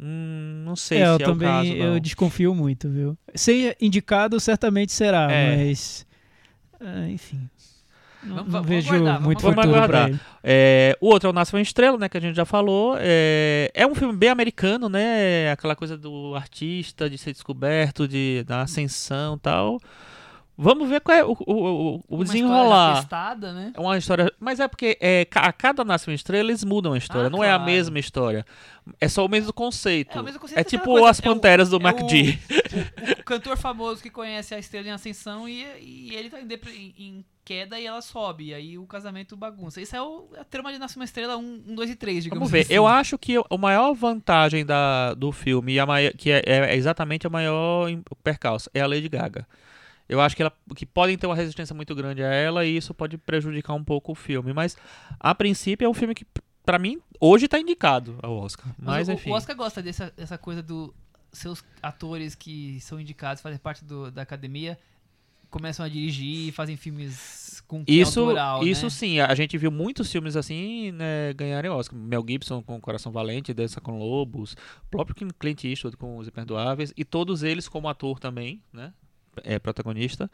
Hum, não sei É, se eu é também o caso. eu não. desconfio muito, viu? Ser indicado certamente será, É. mas ah, enfim. Não, Vamos- vejo aguardar, vamos muito futuro Vamos pra aguardar. ele. É, o outro é o Nasce uma Estrela, né, que a gente já falou. É, é um filme bem americano, né? Aquela coisa do artista, de ser descoberto, de da ascensão e tal. Vamos ver qual é o, o, o- o Uma história desenrolar. testada, né? É uma história. Mas é porque é, a cada Nasce uma Estrela eles mudam a história. Ah, não é a claro. mesma história. É só o mesmo conceito. É o mesmo conceito, É tipo coisa, as é o- Panteras do é o- MacD. O cantor famoso que conhece a estrela em ascensão e, e ele tá em- em queda e ela sobe. E aí o casamento bagunça. Isso é o, a trama de Nasce uma Estrela 1, 2 e 3, digamos Vamos ver. assim. Eu acho que a maior vantagem da, do filme, e a mai- que é, é exatamente a maior percalço, é a Lady Gaga. Eu acho que, ela, que podem ter uma resistência muito grande a ela e isso pode prejudicar um pouco o filme. Mas, a princípio, é um filme que, pra mim, hoje tá indicado ao Oscar. Mas, o, enfim. o Oscar gosta dessa, dessa coisa do seus atores que são indicados, fazem parte do- da academia, começam a dirigir, fazem filmes com Isso, autoral, isso né? sim, a gente viu muitos filmes assim né, ganharem Oscar. Mel Gibson com Coração Valente, Dança com Lobos, próprio Clint Eastwood com Os Imperdoáveis, e todos eles como ator também, né? É protagonista.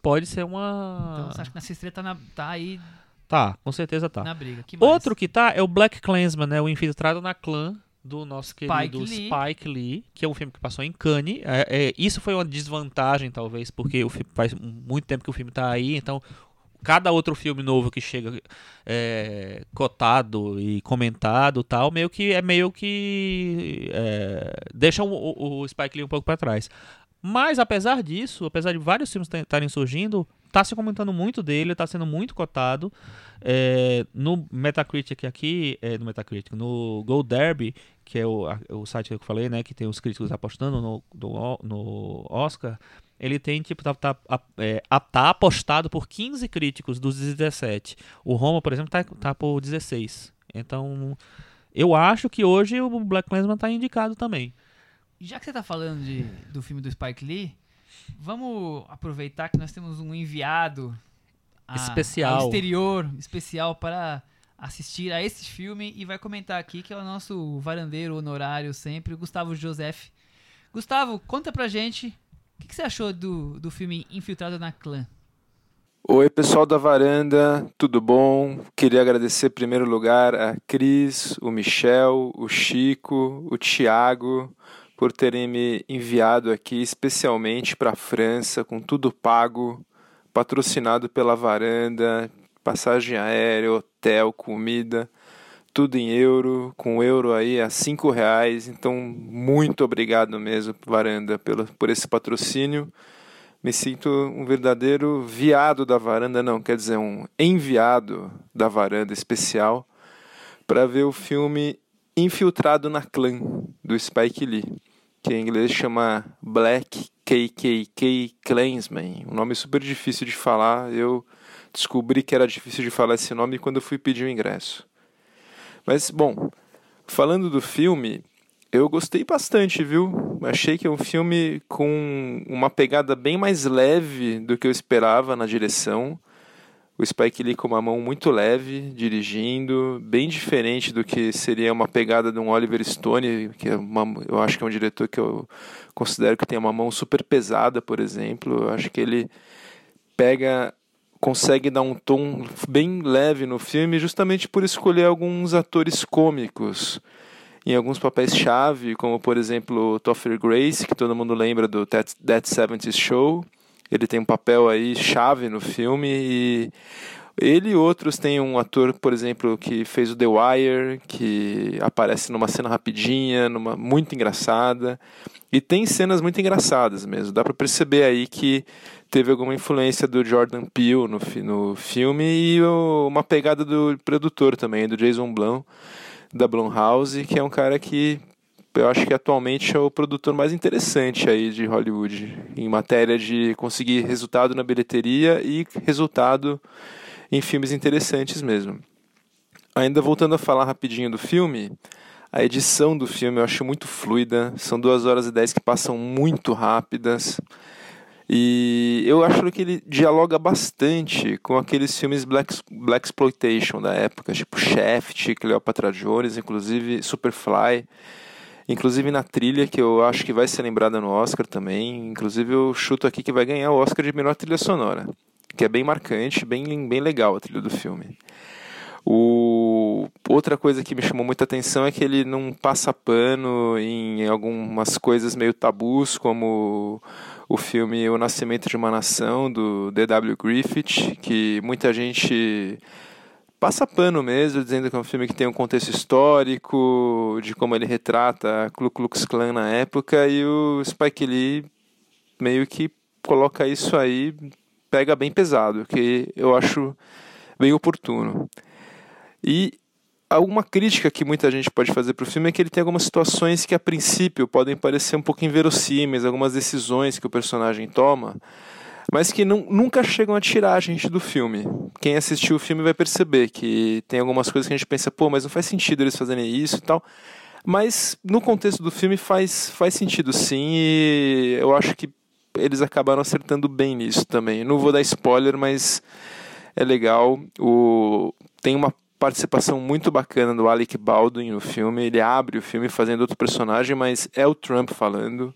Pode ser uma. Então você acha que Nasce Estrela tá, na- tá aí Tá, com certeza tá. na briga. Que? Outro que tá é o Black Clansman, né? O Infiltrado na Clã do nosso Spike querido Lee. Spike Lee, que é um filme que passou em Cannes. É, é, isso foi uma desvantagem, talvez, porque o filme, faz muito tempo que o filme tá aí, então cada outro filme novo que chega é, cotado e comentado tal, meio que é meio que é, deixa o, o- o Spike Lee um pouco para trás. Mas apesar disso, apesar de vários filmes estarem surgindo, tá se comentando muito dele, tá sendo muito cotado. É, no Metacritic aqui, é, no Metacritic, no Gold Derby, que é o, a- o site que eu falei, né, que tem os críticos apostando no, no, no Oscar, ele tem, tipo, tá, tá, é, tá apostado por 15 críticos dos 17. O Roma, por exemplo, tá, tá por 16. Então, eu acho que hoje o Black Clansman tá indicado também. Já que você tá falando de, do filme do Spike Lee, vamos aproveitar que nós temos um enviado a- Especial. ao exterior, especial para assistir a esse filme e vai comentar aqui que é o nosso varandeiro honorário sempre, Gustavo Joseph. Gustavo, conta pra gente o que, que você achou do, do filme Infiltrado na Clã. Oi, pessoal da varanda, tudo bom? Queria agradecer em primeiro lugar a Cris, o Michel, o Chico, o Tiago por terem me enviado aqui especialmente para a França, com tudo pago, patrocinado pela varanda, passagem aérea, hotel, comida, tudo em euro, com euro aí a cinco reais. Então, muito obrigado mesmo, varanda, pelo, por esse patrocínio me sinto um verdadeiro viado da varanda, não, quer dizer, um enviado da varanda especial para ver o filme Infiltrado na Clã, do Spike Lee, que em inglês chama Black KKK Klansman, um nome super difícil de falar, eu descobri que era difícil de falar esse nome quando eu fui pedir o ingresso. Mas, bom, falando do filme, eu gostei bastante, viu? Achei que é um filme com uma pegada bem mais leve do que eu esperava na direção. O Spike Lee com uma mão muito leve, dirigindo, bem diferente do que seria uma pegada de um Oliver Stone, que é uma, eu acho que é um diretor que eu considero que tem uma mão super pesada, por exemplo. Eu acho que ele pega consegue dar um tom bem leve no filme justamente por escolher alguns atores cômicos em alguns papéis-chave, como por exemplo o Topher Grace, que todo mundo lembra do That, That 70 Show. Ele tem um papel aí chave no filme e ele e outros têm um ator, por exemplo, que fez o The Wire, que aparece numa cena rapidinha, numa muito engraçada. E tem cenas muito engraçadas mesmo. Dá para perceber aí que teve alguma influência do Jordan Peele no, fi no filme e o, uma pegada do produtor também, do Jason Blum, da Blumhouse, que é um cara que eu acho que atualmente é o produtor mais interessante aí de Hollywood em matéria de conseguir resultado na bilheteria e resultado em filmes interessantes mesmo. ainda voltando a falar rapidinho do filme, a edição do filme eu acho muito fluida. São duas horas e dez que passam muito rápidas. E eu acho que ele dialoga bastante com aqueles filmes Black, Black Exploitation da época, tipo Shaft, Cleopatra Jones, inclusive Superfly. Inclusive na trilha, que eu acho que vai ser lembrada no Oscar também. Inclusive eu chuto aqui que vai ganhar o Oscar de melhor trilha sonora. Que é bem marcante, bem, bem legal a trilha do filme. O... Outra coisa que me chamou muita atenção é que ele não passa pano em algumas coisas meio tabus, como o filme O Nascimento de uma Nação, do D.W. Griffith, que muita gente passa pano mesmo, dizendo que é um filme que tem um contexto histórico, de como ele retrata a Ku Klux Klan na época, e o Spike Lee meio que coloca isso aí, pega bem pesado, que eu acho bem oportuno. E alguma crítica que muita gente pode fazer para o filme é que ele tem algumas situações que a princípio podem parecer um pouco inverossímeis, algumas decisões que o personagem toma, mas que não, nunca chegam a tirar a gente do filme. Quem assistiu o filme vai perceber que tem algumas coisas que a gente pensa, pô, mas não faz sentido eles fazerem isso e tal. Mas no contexto do filme faz, faz sentido sim, e eu acho que eles acabaram acertando bem nisso também. Não vou dar spoiler, mas é legal. O, tem uma participação muito bacana do Alec Baldwin no filme. Ele abre o filme fazendo outro personagem, mas é o Trump falando.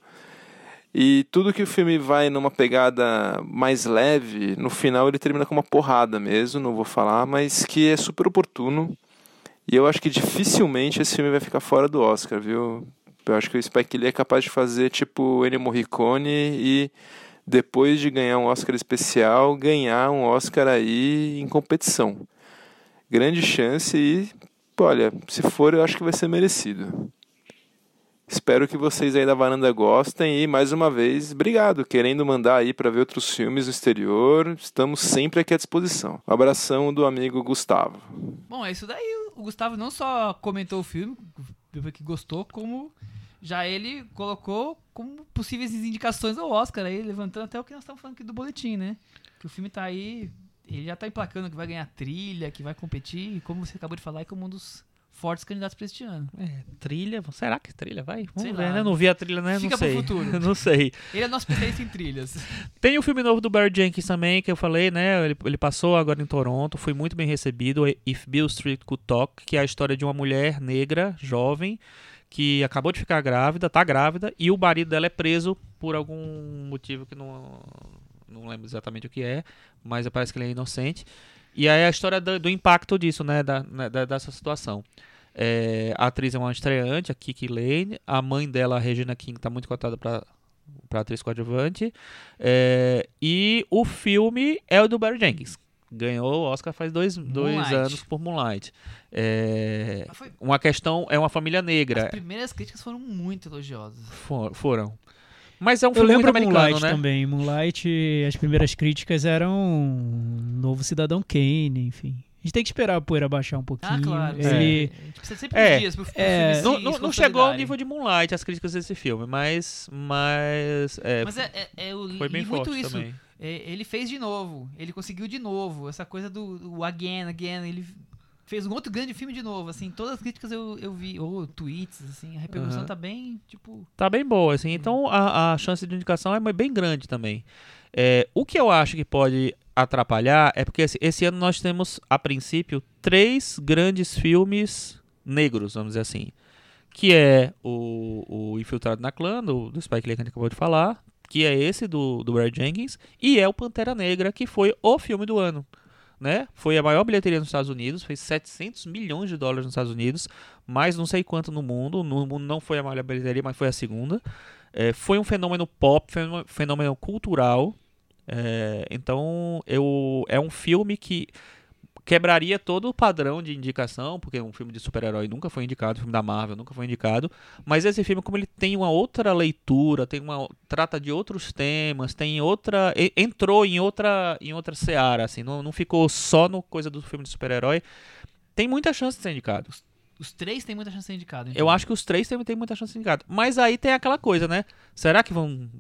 E tudo que o filme vai numa pegada mais leve, no final ele termina com uma porrada mesmo, não vou falar, mas que é super oportuno. E eu acho que dificilmente esse filme vai ficar fora do Oscar, viu? Eu acho que o Spike Lee é capaz de fazer tipo Ennio Morricone e depois de ganhar um Oscar especial, ganhar um Oscar aí em competição grande chance e, olha, se for, eu acho que vai ser merecido. Espero que vocês aí da varanda gostem e mais uma vez, obrigado. Querendo mandar aí para ver outros filmes no exterior, estamos sempre aqui à disposição. Um abração do amigo Gustavo. Bom, é isso daí. O Gustavo não só comentou o filme, que gostou, como já ele colocou como possíveis indicações ao Oscar, aí levantando até o que nós estamos falando aqui do boletim, né? Que o filme está aí ele já tá emplacando que vai ganhar trilha, que vai competir, e como você acabou de falar, é como um dos fortes candidatos para este ano. É, trilha, será que trilha vai? Vamos sei ver, lá. né? Não vi a trilha, né? Fica não sei. pro futuro. <laughs> não sei. Ele é nosso especialista em trilhas. <laughs> Tem o filme novo do Barry Jenkins também, que eu falei, né? Ele, ele passou agora em Toronto, foi muito bem recebido, If Bill Street Could Talk, que é a história de uma mulher negra, jovem, que acabou de ficar grávida, tá grávida, e o marido dela é preso por algum motivo que não, não lembro exatamente o que é, mas parece que ele é inocente. E aí a história do, do impacto disso, né, da, né, da, dessa situação. É, a atriz é uma estreante, a Kiki Lane. A mãe dela, a Regina King, está muito cotada para para atriz coadjuvante. É, e o filme é o do Barry Jenkins. Ganhou o Oscar faz dois, dois Moonlight. anos por Moonlight. É, foi- uma questão é uma família negra. As primeiras críticas foram muito elogiosas. For- foram. Mas é um Eu filme muito lembro americano, Moonlight né? também. Moonlight, as primeiras críticas eram Novo Cidadão Kane, enfim. A gente tem que esperar a poeira baixar um pouquinho. Ah, claro. Ele, A gente precisa sempre É. dias pro, É. filme se- Não, se não, não chegou ao nível de Moonlight as críticas desse filme, mas. Mas. É, Mas é, é, é, eu foi bem muito forte isso. também. É, ele fez de novo. Ele conseguiu de novo. Essa coisa do, do again, again. Ele fez um outro grande filme de novo. Assim, todas as críticas eu, eu vi. Ou tweets, assim. A repercussão Aham. tá bem, tipo... Tá bem boa, assim. Então a, a chance de indicação é bem grande também. É, o que eu acho que pode atrapalhar é porque esse, esse ano nós temos, a princípio, três grandes filmes negros, vamos dizer assim. Que é o, o Infiltrado na Clã, do, do Spike Lee que a gente acabou de falar. Que é esse do, do Barry Jenkins. E é o Pantera Negra, que foi o filme do ano. Né? Foi a maior bilheteria nos Estados Unidos, fez 700 milhões de dólares nos Estados Unidos, mais não sei quanto no mundo. No mundo não foi a maior bilheteria, mas foi a segunda. É, foi um fenômeno pop, fenômeno cultural. É, então, eu, é um filme que quebraria todo o padrão de indicação, porque um filme de super-herói nunca foi indicado, um filme da Marvel nunca foi indicado, mas esse filme como ele tem uma outra leitura, tem uma trata de outros temas, tem outra entrou em outra em outra seara assim, não, não ficou só no coisa do filme de super-herói. Tem muita chance de ser indicado. Os três têm muita chance de ser indicado. então. Eu acho que os três têm, têm muita chance de ser indicado. Mas aí tem aquela coisa, né? Será que vão,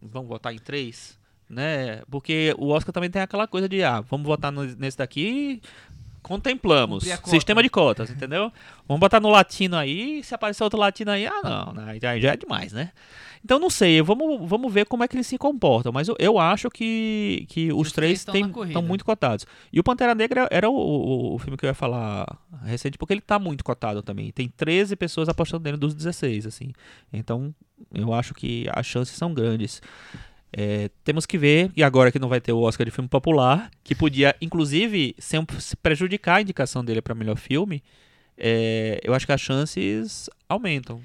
vão votar em três? Né? Porque o Oscar também tem aquela coisa de, ah, vamos votar nesse daqui, contemplamos. Sistema de cotas, entendeu? Vamos botar no latino aí, se aparecer outro latino aí, ah não, né, já, já é demais, né? Então não sei, vamos, vamos ver como é que eles se comportam, mas eu, eu acho que, que os, Os três estão muito cotados. E o Pantera Negra era o, o, o filme que eu ia falar recente, porque ele tá muito cotado também. Tem 13 pessoas apostando nele dos 16, assim. Então eu acho que as chances são grandes. É, temos que ver, e agora que não vai ter o Oscar de filme popular, que podia, inclusive, ser um- se prejudicar a indicação dele para melhor filme, é, eu acho que as chances aumentam.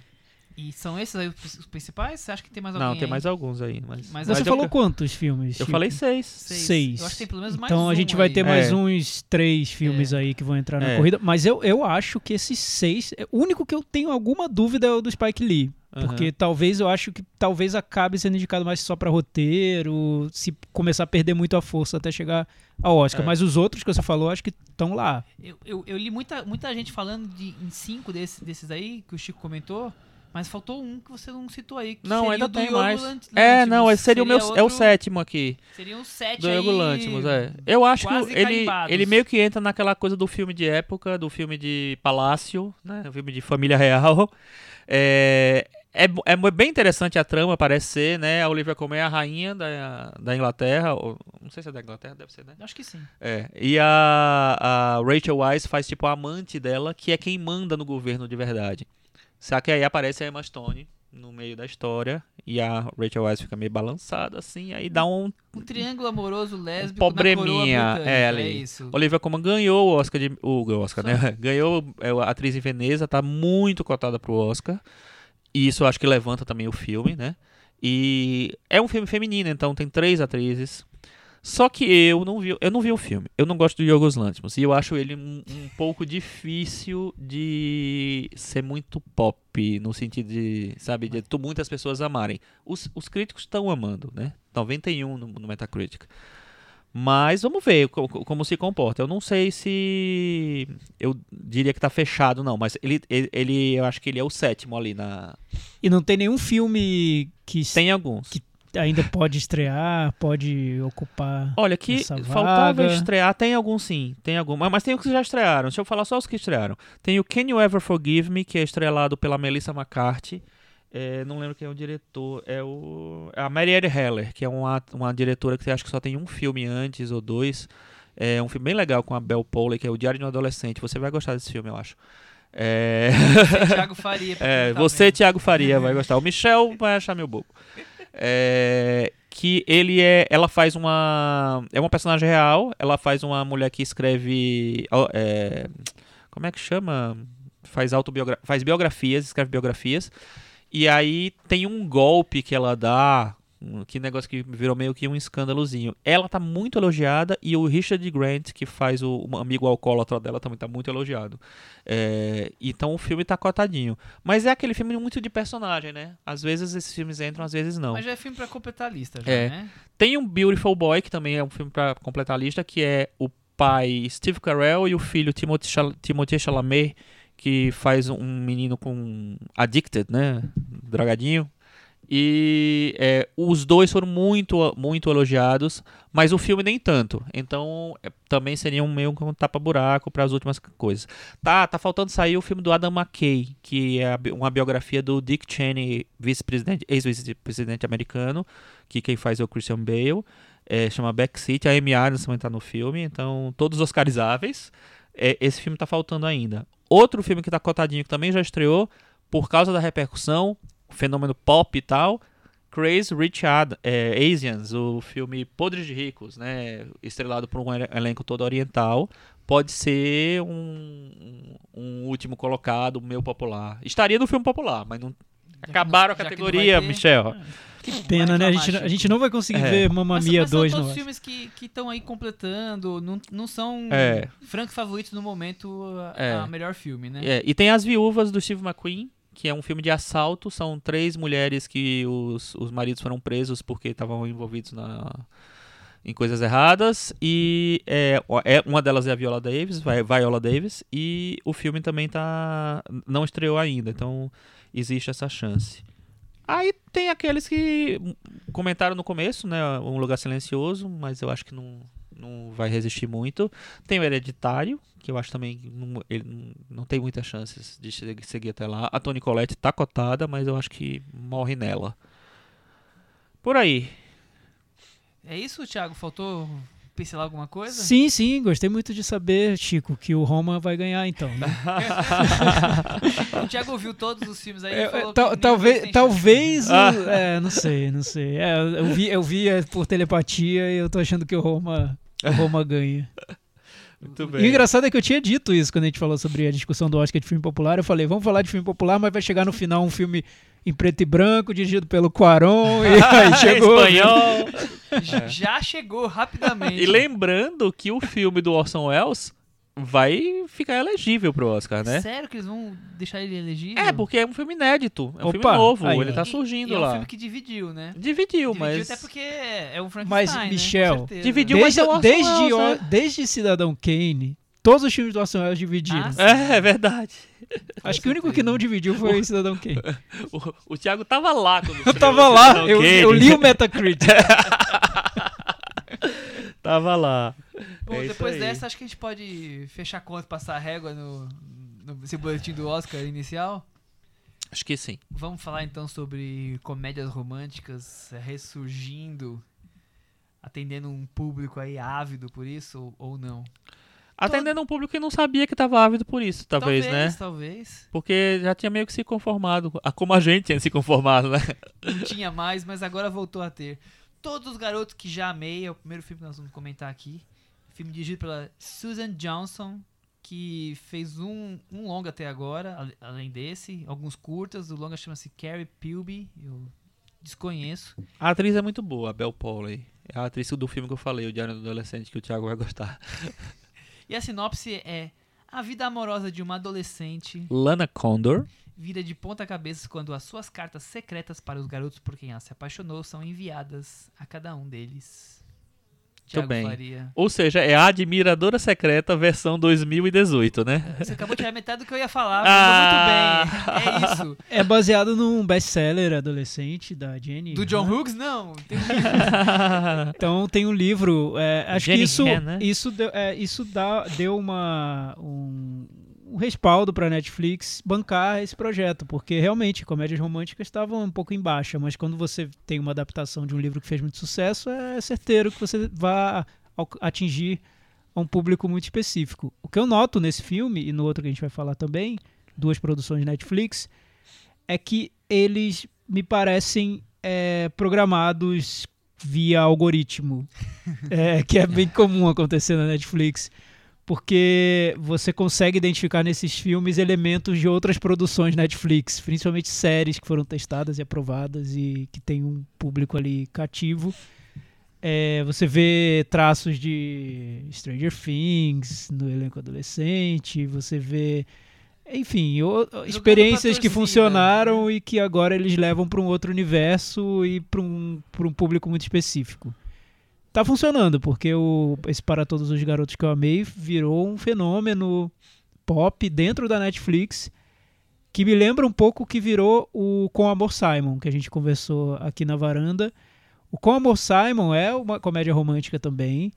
E são esses aí os principais? Você acha que tem mais alguém Não, tem aí? mais alguns aí. Mas, Mas Você eu- falou quantos filmes? Eu Chico? falei seis. Seis. Seis. Eu acho que tem pelo menos mais Então a um gente vai aí. ter mais É. uns três filmes aí que vão entrar na É. corrida. Mas eu, eu acho que esses seis. O único que eu tenho alguma dúvida é o do Spike Lee. Aham. Porque talvez eu acho que talvez acabe sendo indicado mais só pra roteiro, se começar a perder muito a força até chegar ao Oscar. É. Mas os outros que você falou, acho que estão lá. Eu, eu, eu li muita, muita gente falando de, em cinco desses, desses aí, que o Chico comentou, mas faltou um que você não citou aí. Que Não, seria ainda o do tem Yorgos mais. É, não, Lanthimos. esse seria o meu. É o outro- sétimo aqui. Seriam sete Do aí. Ego Lantimos, é. Eu acho que ele, carimbados. ele meio que entra naquela coisa do filme de época, do filme de palácio, né? O filme de família real. É, é, é bem interessante a trama, parece ser, né? A Olivia Colman é a rainha da, da Inglaterra. ou- não sei se é da Inglaterra, deve ser, né? Acho que sim. É. E a, a Rachel Weisz faz tipo a amante dela, que é quem manda no governo de verdade. Só que aí aparece a Emma Stone no meio da história e a Rachel Weisz fica meio balançada assim, aí dá um Um triângulo amoroso lésbico coroa britânica, é, é ali. isso. Olivia Colman ganhou o Oscar de. O Oscar, né? <laughs> Ganhou é, a atriz em Veneza, tá muito cotada pro Oscar. E isso eu acho que levanta também o filme, né? E é um filme feminino, então tem três atrizes. Só que eu não vi, eu não vi o filme. Eu não gosto do Yorgos Lanthimos e eu acho ele um, um pouco difícil de ser muito pop no sentido de, sabe, de muitas pessoas amarem. Os, os críticos estão amando, né? 91 no, no Metacritic. Mas vamos ver co- co- como, se comporta. Eu não sei se eu diria que tá fechado não, mas ele, ele, ele- eu acho que ele é o sétimo ali na. E não tem nenhum filme que Tem alguns. Que- ainda pode estrear, pode ocupar. Olha, que faltava estrear, tem alguns sim, tem alguns, mas tem os que já estrearam. Deixa eu falar só os que estrearam. Tem o Can You Ever Forgive Me, que é estrelado pela Melissa McCarthy. É, não lembro quem é o diretor. É o é a Marielle Heller, que é uma, uma diretora que acho que só tem um filme antes ou dois. É um filme bem legal com a Belle Powley, que é o Diário de um Adolescente. Você vai gostar desse filme, eu acho. É, Você, Thiago Faria. <laughs> é, você, vendo. Thiago Faria, vai gostar. O Michel vai achar meu bobo. É, que ele é. Ela faz uma. É uma personagem real. Ela faz uma mulher que escreve. é, como é que chama? Faz, autobiogra faz biografias, escreve biografias. E aí tem um golpe que ela dá. Que negócio que virou meio que um escândalozinho. Ela tá muito elogiada e o Richard Grant, que faz o, o amigo alcoólatra dela, também tá muito elogiado. É, então o filme tá cotadinho. Mas é aquele filme muito de personagem, né? Às vezes esses filmes entram, às vezes não. Mas já é filme pra completar a lista, já, É. né? Tem um Beautiful Boy, que também é um filme pra completar a lista, que é o pai Steve Carell e o filho Timothée Chalamet, que faz um menino com addicted, né? Drogadinho. E é, os dois foram muito, muito elogiados, mas o filme nem tanto. Então é, também seria um meio que um tapa-buraco para as últimas coisas. Tá, tá faltando sair o filme do Adam McKay, que é uma biografia do Dick Cheney, vice-presidente, ex-vice-presidente americano, que quem faz é o Christian Bale. É, chama Backseat, a Amy Adams também tá no filme, então todos oscarizáveis. É, esse filme tá faltando ainda. Outro filme que tá cotadinho, que também já estreou, por causa da repercussão, fenômeno pop e tal, Crazy Rich Ad, é, Asians, o filme Podres de Ricos, né, estrelado por um elen- elenco todo oriental, pode ser um, um último colocado, meu popular. Estaria no filme popular, mas não acabaram a categoria, ter, Michel. Que pena, né? A gente, a gente não vai conseguir É. ver Mamma Mia mas são 2 todos filmes que estão aí completando, não, não são É. francos favoritos no momento a, É. a melhor filme, né? É, e tem As Viúvas do Steve McQueen, que é um filme de assalto. São três mulheres que os, os maridos foram presos porque estavam envolvidos na, em coisas erradas. E é, é, uma delas é a Viola Davis, Vi- Viola Davis. E o filme também tá não estreou ainda, então existe essa chance. Aí tem aqueles que comentaram no começo, né? Um Lugar Silencioso, mas eu acho que não, não vai resistir muito. Tem o Hereditário, que eu acho também não, ele não, tem muitas chances de seguir até lá. A Toni Collette tá cotada, mas eu acho que morre nela. Por aí. É isso, Thiago? Faltou pincelar alguma coisa? Sim, sim, gostei muito de saber, Chico, que o Roma vai ganhar então. né? <laughs> O Thiago ouviu todos os filmes aí É, e falou é, tal- talvez, talvez, o- Ah. <laughs> é, não sei, não sei. É, eu vi, eu vi é, por telepatia e eu tô achando que o Roma, o Roma ganha. Muito E o engraçado é que eu tinha dito isso quando a gente falou sobre a discussão do Oscar de filme popular. Eu falei, vamos falar de filme popular, mas vai chegar no final um filme em preto e branco, dirigido pelo Quaron. E <laughs> aí chegou. Espanhol. <laughs> chance. Já chegou rapidamente. E lembrando que o filme do Orson Welles vai ficar elegível pro Oscar, né? Sério que eles vão deixar ele elegível? É, porque é um filme inédito. É um Opa, filme novo. aí, ele tá E- surgindo e é um lá. filme que dividiu, né? Dividiu, Dividiu mas. até porque é um Frankenstein, Mas, né? Michel, certeza. dividiu- Desde, mas é o Orson desde, Welles, o- né? desde Cidadão Kane, todos os filmes do Orson Welles dividiram. Ah. É, é verdade. Acho que o único que não dividiu foi Cidadão Kane. <laughs> O, o Thiago tava lá quando Eu tava lá, eu, eu li o Metacritic. <laughs> Tava lá. Bom, É depois dessa, acho que a gente pode fechar a conta e passar a régua no, no esse boletim do Oscar inicial. Acho que sim. Vamos falar então sobre comédias românticas ressurgindo, atendendo um público aí ávido por isso ou, ou não. Atendendo um público que não sabia que tava ávido por isso, talvez, né? Talvez. Porque já tinha meio que se conformado. Como a gente tinha se conformado, né? Não tinha mais, mas agora voltou a ter. Todos os garotos que já amei é o primeiro filme que nós vamos comentar aqui. Filme dirigido pela Susan Johnson, que fez um, um longa até agora, além desse, alguns curtas. O longa chama-se Carrie Pilby, eu desconheço. A atriz é muito boa, a Belle Powley. É a atriz do filme que eu falei, o Diário do Adolescente, que o Thiago vai gostar. E a sinopse é: A vida amorosa de uma adolescente Lana Condor. vira de ponta cabeça quando as suas cartas secretas para os garotos por quem ela se apaixonou são enviadas a cada um deles. Thiago bem. Faria. Ou seja, é a Admiradora Secreta versão 2018, né? Você acabou de tirar metade do que eu ia falar, Ah. muito bem. É isso. <laughs> É baseado num best-seller adolescente da Jenny. Do John Han. Hughes, não. Tem um livro. <laughs> Então tem um livro. é, acho Jenny que isso, Han, né? isso, deu, é, isso dá, deu uma, um, um respaldo para Netflix bancar esse projeto, porque realmente comédias românticas estavam um pouco em baixa, mas quando você tem uma adaptação de um livro que fez muito sucesso, é certeiro que você vá al- atingir um público muito específico. O que eu noto nesse filme e no outro que a gente vai falar também, duas produções Netflix, é que eles me parecem é, programados via algoritmo, <laughs> é, que é bem comum acontecer na Netflix, porque você consegue identificar nesses filmes elementos de outras produções Netflix, principalmente séries que foram testadas e aprovadas e que tem um público ali cativo. É, você vê traços de Stranger Things no elenco adolescente, você vê, enfim, o- experiências que funcionaram e que agora eles levam para um outro universo e para um, pra um público muito específico. Tá funcionando, porque o, esse Para Todos os Garotos que eu amei virou um fenômeno pop dentro da Netflix que me lembra um pouco o que virou o Com Amor Simon, que a gente conversou aqui na varanda. O Com Amor Simon é uma comédia romântica também.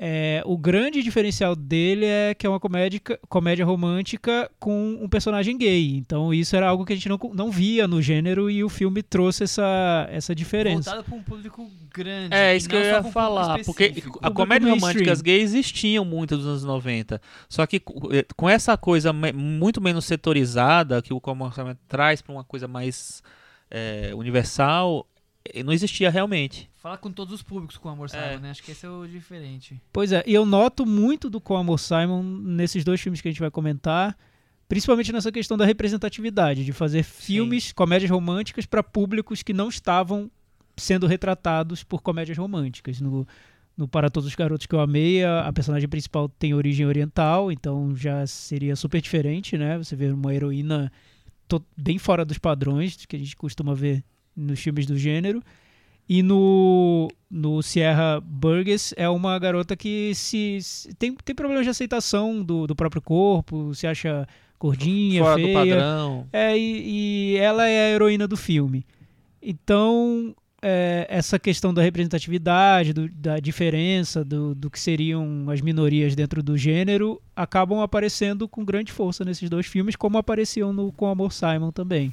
É, o grande diferencial dele é que é uma comédia, comédia romântica com um personagem gay. Então isso era algo que a gente não, não via no gênero e o filme trouxe essa, essa diferença. Voltado para um público grande. É, isso que eu ia um falar. Porque a comédia mainstream. românticas gays existiam muito nos anos 90. Só que eh, com essa coisa muito menos setorizada que o comportamento traz para uma coisa mais eh, universal, eh, não existia realmente. Fala com todos os públicos com amor, É. Simon, né? Acho que esse é o diferente. Pois é, e eu noto muito do Com Amor Simon nesses dois filmes que a gente vai comentar, principalmente nessa questão da representatividade, de fazer filmes, comédias românticas para públicos que não estavam sendo retratados por comédias românticas. No, no Para Todos os Garotos que eu amei, a, a personagem principal tem origem oriental, então já seria super diferente, né? Você vê uma heroína bem fora dos padrões que a gente costuma ver nos filmes do gênero. E no, no Sierra Burgess é uma garota que se, se- tem, tem problemas de aceitação do, do próprio corpo, se acha gordinha, Fora do feia. padrão. É, e, e ela é a heroína do filme. Então, é, essa questão da representatividade, do- da diferença, do, do que seriam as minorias dentro do gênero, acabam aparecendo com grande força nesses dois filmes, como apareciam no Com Amor Simon também.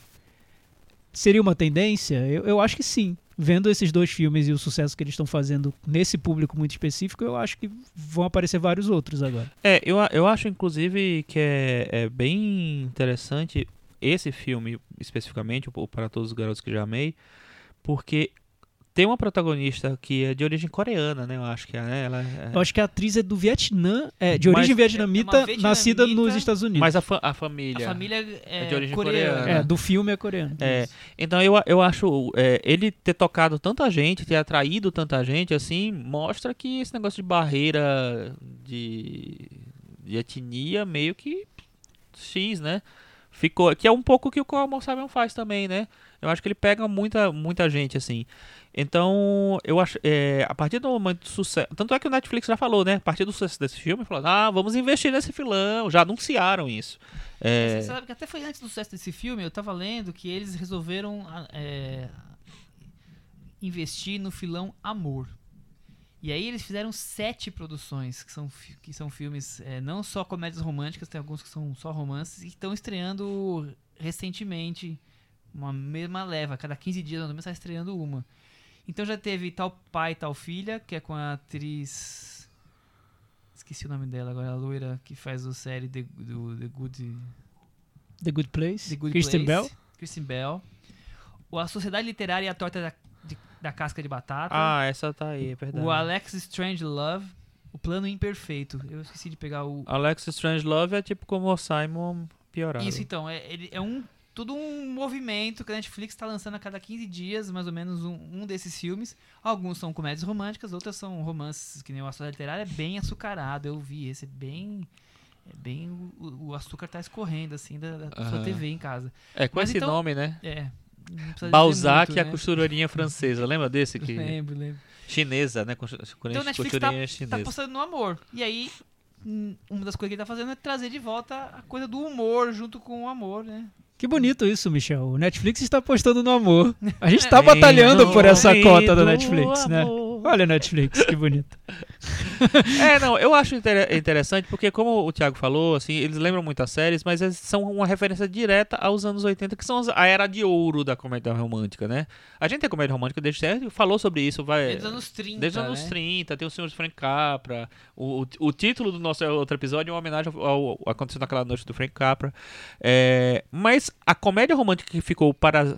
Seria uma tendência? Eu, eu acho que sim. Vendo esses dois filmes e o sucesso que eles estão fazendo nesse público muito específico, eu acho que vão aparecer vários outros agora. É, eu, eu acho inclusive que é, é bem interessante esse filme especificamente, o Para Todos os Garotos que Já Amei, porque tem uma protagonista que é de origem coreana, né? Eu acho que é, né? Ela é- Eu acho que a atriz é do Vietnã, é, de origem é vietnamita, vietnamita, nascida nos Estados Unidos. Mas a, fa- a A família. família é, É de origem coreana. coreana. É, do filme é coreano. É, então eu, eu acho é, ele ter tocado tanta gente, ter atraído tanta gente, assim, mostra que esse negócio de barreira de, de etnia meio que X, né? Ficou, que é um pouco o que o Como Simon faz também, né? Eu acho que ele pega muita, muita gente, assim. Então, eu acho, é, a partir do momento do sucesso, tanto é que o Netflix já falou, né? A partir do sucesso desse filme, falou, ah, vamos investir nesse filão, já anunciaram isso. É, Você sabe que até foi antes do sucesso desse filme, eu tava lendo que eles resolveram ah, é, investir no filão Amor. E aí eles fizeram sete produções, que são, que são filmes é, não só comédias românticas, tem alguns que são só romances, e estão estreando recentemente, uma mesma leva, cada 15 dias ou menos está estreando uma. Então já teve Tal Pai, Tal Filha, que é com a atriz... Esqueci o nome dela agora, a loira que faz a série The, do The Good... The Good Place, The Good Kristen Place, Bell. Kristen Bell. O A Sociedade Literária e a Torta da, de- da Casca de Batata. ah, essa tá aí, é verdade. o Alex Strange Love. O Plano Imperfeito. Eu esqueci de pegar o. Alex Strangelove é tipo como o Simon piorado. Isso então, é, ele é um. Todo um movimento que a Netflix está lançando a cada 15 dias, mais ou menos, um, um desses filmes. Alguns são comédias românticas, outras são romances, que nem o A Sociedade Literária, é bem açucarado. Eu vi esse, é bem. É bem. O, o açúcar tá escorrendo, assim, da, da sua Aham. TV em casa. É, com Mas esse então- nome, né? É. Balzac muito, e a né? costureirinha francesa. Lembra desse? Que... <laughs> Lembro, lembro. Chinesa, né? Então Netflix tá, tá chinesa. postando no amor. E aí, uma das coisas que ele tá fazendo é trazer de volta a coisa do humor junto com o amor, né? Que bonito isso, Michel. O Netflix está apostando no amor. A gente <laughs> É. tá batalhando por essa cota da Netflix, né? amor. Olha, Netflix, que bonito. É, não, eu acho inter- interessante porque, como o Thiago falou, assim, eles lembram muitas séries, mas eles são uma referência direta aos anos 80, que são as- a era de ouro da comédia romântica, né? A gente tem comédia romântica desde sempre, falou sobre isso, vai. Desde os anos 30. Desde os anos né? 30, tem o Senhor de Frank Capra. O, o, o título do nosso outro episódio é uma homenagem ao, ao aconteceu naquela noite do Frank Capra. É, mas a comédia romântica que ficou para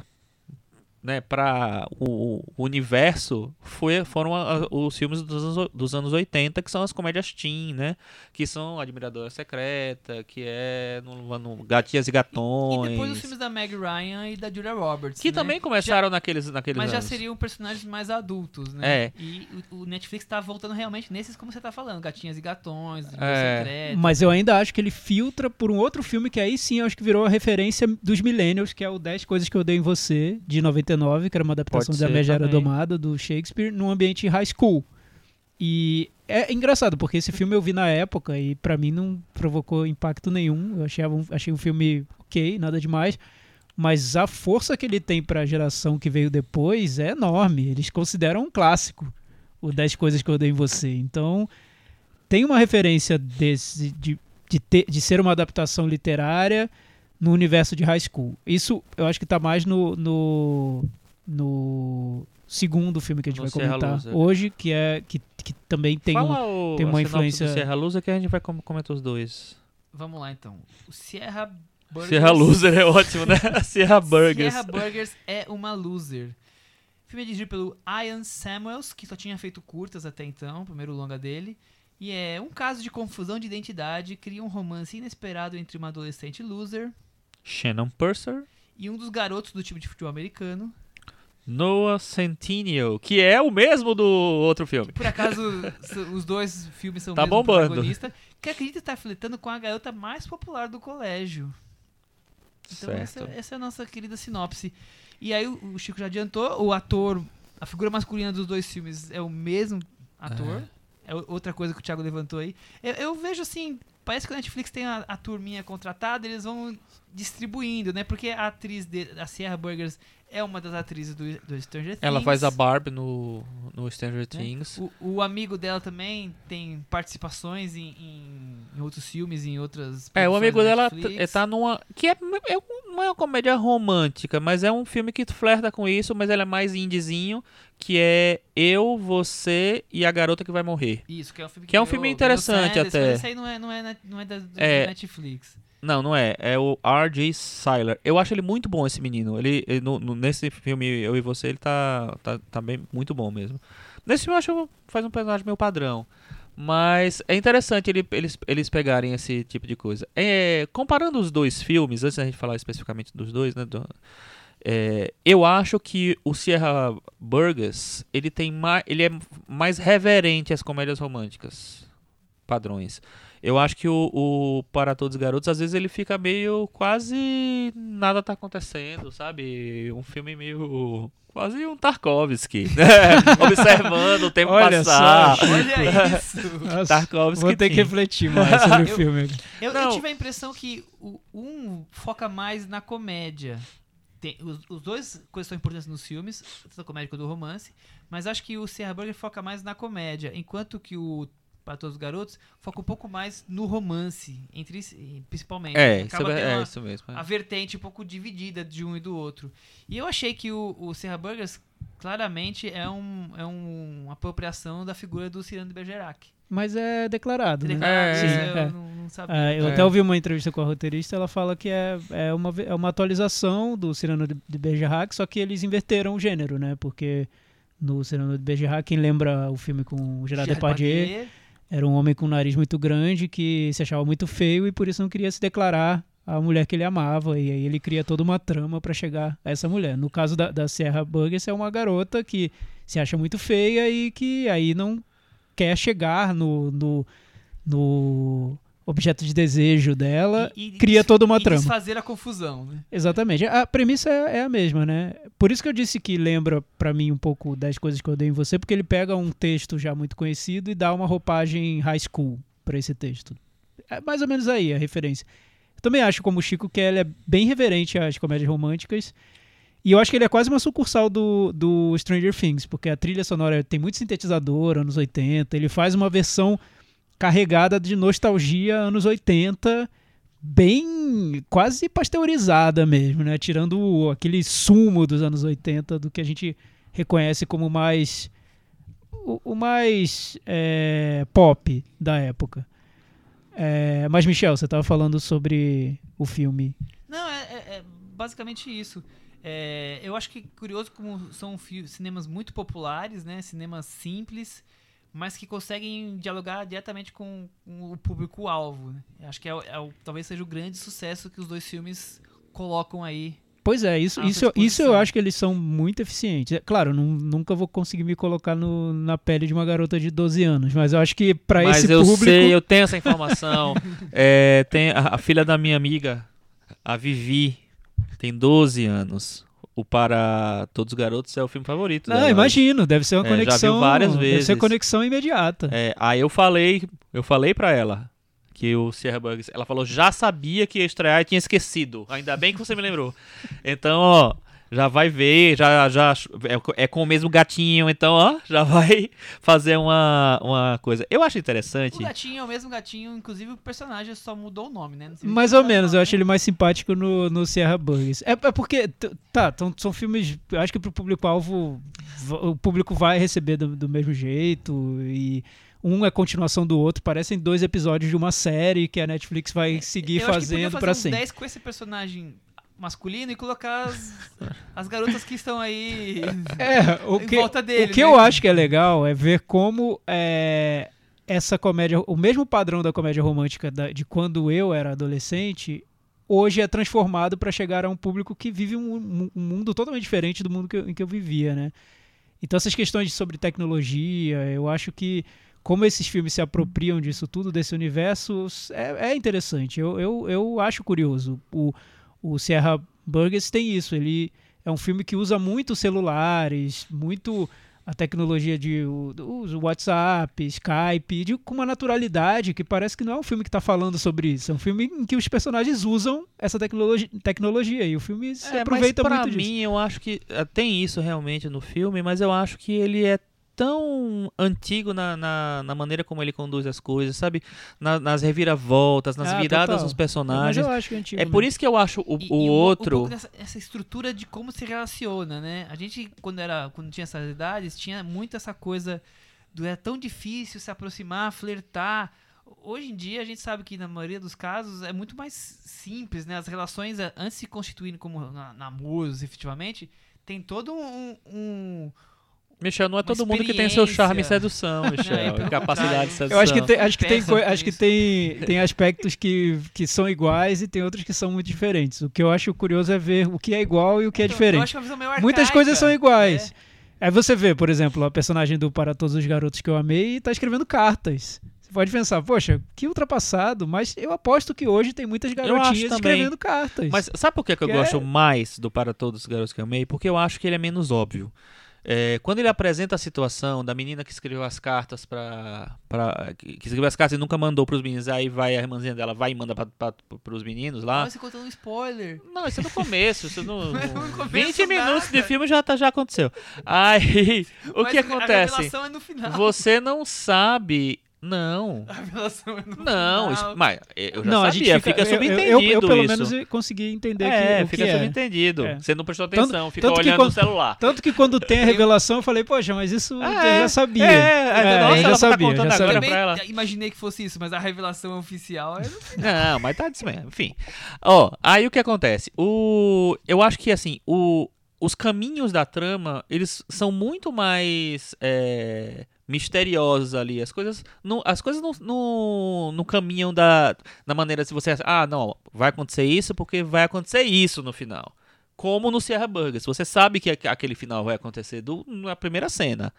né, para o, o universo foi, foram a- a- os filmes dos anos, dos anos 80, que são as comédias teen, né? Que são Admiradora Secreta, que é no, no Gatinhas e E Gatões. depois os filmes da Meg Ryan e da Julia Roberts. que né? também começaram naqueles, naqueles Mas já anos. seriam personagens mais adultos, né? É. E o, o Netflix tá voltando realmente nesses, como você tá falando, Gatinhas e Gatões, É. Secreto. Mas eu ainda acho que ele filtra por um outro filme que aí sim eu acho que virou a referência dos Millennials, que é o 10 Coisas que Eu Odeio em Você, de 99, que era uma adaptação da Megera também. Domada, do Shakespeare, num ambiente high school. E é engraçado, porque esse filme eu vi na época e pra mim não provocou impacto nenhum. Eu achei um, achei um filme ok, nada demais. Mas a força que ele tem pra geração que veio depois é enorme. Eles consideram um clássico, o 10 Coisas que Eu Odeio em Você. Então, tem uma referência desse, de, de, ter, de ser uma adaptação literária no universo de high school. Isso eu acho que tá mais no, no, no segundo filme que a gente No vai Serra comentar Loser. hoje, que é que, que também tem um, Fala o, tem uma influência- do Serra Loser que a gente vai com- comentar os dois. Vamos lá então. O Sierra Burgers. Serra Loser é ótimo, né? <laughs> Serra Burgers. Sierra Burgers é uma loser. O filme é dirigido pelo Ian Samuels, que só tinha feito curtas até então, o primeiro longa dele. E é um caso de confusão de identidade, cria um romance inesperado entre uma adolescente loser Shannon Purser. e um dos garotos do time de futebol americano. Noah Centineo, que é o mesmo do outro filme. Por acaso, <laughs> os dois filmes são o Tá mesmo bombando. protagonista, que acredita estar flertando com a garota mais popular do colégio. Então essa, essa é a nossa querida sinopse. E aí o, o Chico já adiantou, o ator, a figura masculina dos dois filmes é o mesmo ator. É o- outra coisa que o Thiago levantou aí. Eu, eu vejo assim, parece que o Netflix tem a, a turminha contratada, eles vão distribuindo, né? Porque a atriz de, a Sierra Burgers é uma das atrizes do, do Stranger Things. Ela faz a Barb no, no Stranger Things. O, o amigo dela também tem participações em, em, em outros filmes, em outras. É, o amigo dela tá numa. Que é, é não é uma comédia romântica, mas é um filme que flerta com isso, mas ele é mais indiezinho, que é Eu, Você e a Garota que Vai Morrer. Isso, que é um filme Que é um filme interessante até. Mas esse aí não é, não é, não é da, do É. Netflix. Não, não é. É o R.J. Seiler. Eu acho ele muito bom, esse menino. Ele, ele no- no- nesse filme Eu e Você, ele tá, tá, tá bem muito bom mesmo. Nesse filme eu acho que faz um personagem meio padrão. Mas é interessante ele- eles, eles pegarem esse tipo de coisa. É, comparando os dois filmes, antes da gente falar especificamente dos dois, né? do- é, eu acho que o Sierra Burgess ele tem mais, ele é mais reverente às comédias românticas padrões. Eu acho que o, o Para Todos os Garotos, às vezes ele fica meio quase nada tá acontecendo, sabe? Um filme meio quase um Tarkovsky, né? <laughs> Observando o tempo Olha passar. só, Olha isso! Nossa, Tarkovsky. vou ter que refletir mais sobre o <laughs> filme. Eu, eu tive a impressão que o um foca mais na comédia. Tem- os, os dois coisas são importantes nos filmes, tanto a comédia quanto o romance, mas acho que o Sierra Burger foca mais na comédia, enquanto que o Para Todos os Garotos foca um pouco mais no romance, entre principalmente. É, isso Acaba é, tendo é uma- isso mesmo. é. a vertente um pouco dividida de um e do outro. E eu achei que o, o Serra Burgers claramente é, um, é um, uma apropriação da figura do Cyrano de Bergerac. Mas é declarado, né? Declarado, É, isso sim, eu é. não, não sabia. É, eu É. até ouvi uma entrevista com a roteirista, ela fala que é, é, uma, é uma atualização do Cyrano de, de Bergerac, só que eles inverteram o gênero, né? Porque no Cyrano de Bergerac, quem lembra o filme com o Gerard Depardieu, era um homem com um nariz muito grande que se achava muito feio e por isso não queria se declarar a mulher que ele amava. E aí ele cria toda uma trama para chegar a essa mulher. No caso da, da Sierra Burgess, é uma garota que se acha muito feia e que aí não quer chegar no, no, no objeto de desejo dela. E- e cria toda uma e trama. desfazer a confusão, né? Exatamente. A premissa é, é a mesma, né? Por isso que eu disse que lembra pra mim um pouco das coisas que eu dei em você, porque ele pega um texto já muito conhecido e dá uma roupagem high school pra esse texto. É mais ou menos aí a referência. Eu também acho, como o Chico, que ele é bem reverente às comédias românticas. E eu acho que ele é quase uma sucursal do, do Stranger Things, porque a trilha sonora tem muito sintetizador, anos 80. Ele faz uma versão carregada de nostalgia, anos 80, bem quase pasteurizada mesmo, né? Tirando aquele sumo dos anos 80 do que a gente reconhece como mais o, o mais é, pop da época. É, mas Michel, você estava falando sobre o filme. Não, é, é- é basicamente isso. É, eu acho que curioso como são cinemas muito populares, né? Cinemas simples, mas que conseguem dialogar diretamente com, com o público-alvo. Acho que é, o- é o- talvez seja o grande sucesso que os dois filmes colocam aí. Pois é, isso, isso, isso eu acho que eles são muito eficientes. É, claro, nu- nunca vou conseguir me colocar no- na pele de uma garota de 12 anos, mas eu acho que para Mas esse eu público. sei, eu tenho essa informação. <laughs> É, tem a, a filha da minha amiga, a Vivi, tem 12 anos. O Para Todos os Garotos é o filme favorito Não, dela. imagino, deve ser uma É, já viu conexão. várias Deve ser vezes. conexão imediata. É, aí eu falei, eu falei pra ela que o Sierra Bugs, ela falou, já sabia que ia estrear e tinha esquecido. Ainda bem que você me lembrou. Então, ó, já vai ver, já, já é, é com o mesmo gatinho, então, ó, já vai <laughs> fazer uma, uma coisa. Eu acho interessante. O gatinho é o mesmo gatinho, inclusive o personagem só mudou o nome, né? Mais ou menos, eu acho ele mais simpático no, no Sierra Bugs. É, é porque, tá, tão- são filmes. Eu acho que pro público-alvo, o público vai receber do, do mesmo jeito. E um é continuação do outro. Parecem dois episódios de uma série que a Netflix vai seguir É, Eu acho que podia fazendo fazer pra uns sempre. 10 com esse personagem masculino e colocar as, <laughs> as garotas que estão aí É, o em que, volta dele. o que né? eu acho que é legal é ver como é, essa comédia, o mesmo padrão da comédia romântica da- de quando eu era adolescente, hoje é transformado para chegar a um público que vive um, um- um mundo totalmente diferente do mundo que eu- em que eu vivia, né? Então essas questões sobre tecnologia, eu acho que como esses filmes se apropriam disso tudo, desse universo, é, é interessante. Eu, eu, eu acho curioso. O, o Sierra Burgess tem isso. Ele é um filme que usa muito celulares, muito a tecnologia de o, os WhatsApp, Skype, de, com uma naturalidade que parece que não é um filme que está falando sobre isso. É um filme em que os personagens usam essa tecnologia, tecnologia e o filme se É, aproveita mas pra muito mim, disso. eu acho que eh, tem isso realmente no filme, mas eu acho que ele é tão antigo na, na, na maneira como ele conduz as coisas, sabe? Na- nas reviravoltas, nas Ah, viradas total. dos Mas personagens. eu acho que é antigo. É por isso que eu acho o, E- o e um- outro. Um pouco dessa, essa estrutura de como se relaciona, né? A gente, quando, era, quando tinha essas idades, tinha muito essa coisa do é tão difícil se aproximar, flertar. Hoje em dia, a gente sabe que na maioria dos casos é muito mais simples, né? As relações, antes de se constituírem como na- namoros, efetivamente, tem todo um- um, Michel, não é todo mundo que tem seu charme e sedução, Não, Michel. e capacidade de sedução. Eu acho que tem, acho que tem, acho que tem, tem aspectos que, que são iguais e tem outros que são muito diferentes. O que eu acho curioso é ver o que é igual e o que é Então, Eu diferente. acho que é meio Muitas arcaica. coisas são iguais. É. Aí você vê, por exemplo, a personagem do Para Todos os Garotos que eu amei e tá escrevendo cartas. Você pode pensar, poxa, que ultrapassado, mas eu aposto que hoje tem muitas garotinhas também. escrevendo cartas. Mas sabe por que, que eu Que gosto é- mais do Para Todos os Garotos que eu amei? Porque eu acho que ele é menos óbvio. É, quando ele apresenta a situação da menina que escreveu as cartas para que que escreveu as cartas e nunca mandou pros meninos, aí vai a irmãzinha dela, vai e manda pra, pros meninos lá. Ah, você contando um spoiler. Não, isso é no começo. Isso no, Não é no no começo 20 minutos nada. de filme já, tá, já aconteceu. Aí, <laughs> o Mas que A acontece? é no final. Você não sabe. Não. A revelação é no Não, final. isso, mas eu já não, a sabia, gente fica, eu- eu- subentendido eu, eu, pelo isso. menos eu consegui entender é, que, o fica que é. subentendido. É. Você não prestou Tanto- atenção, ficou tanto que olhando quando- no celular. Tanto que quando tem a <laughs> revelação eu falei, poxa, mas isso eu É, já sabia. É, é, nossa, eu já ela sabia, tá contando já agora sabia. pra imaginei que fosse isso, mas a revelação oficial é no <laughs> Não, mas tá disso mesmo. Enfim. Ó, aí o que acontece? O, eu acho que assim, o, os caminhos da trama, eles são muito mais é, misteriosos ali. As coisas não, as coisas não, não, não caminham da, da maneira se você ah, não, vai acontecer isso porque vai acontecer isso no final. Como no Sierra Burgers. Você sabe que aqu- aquele final vai acontecer do, na primeira cena.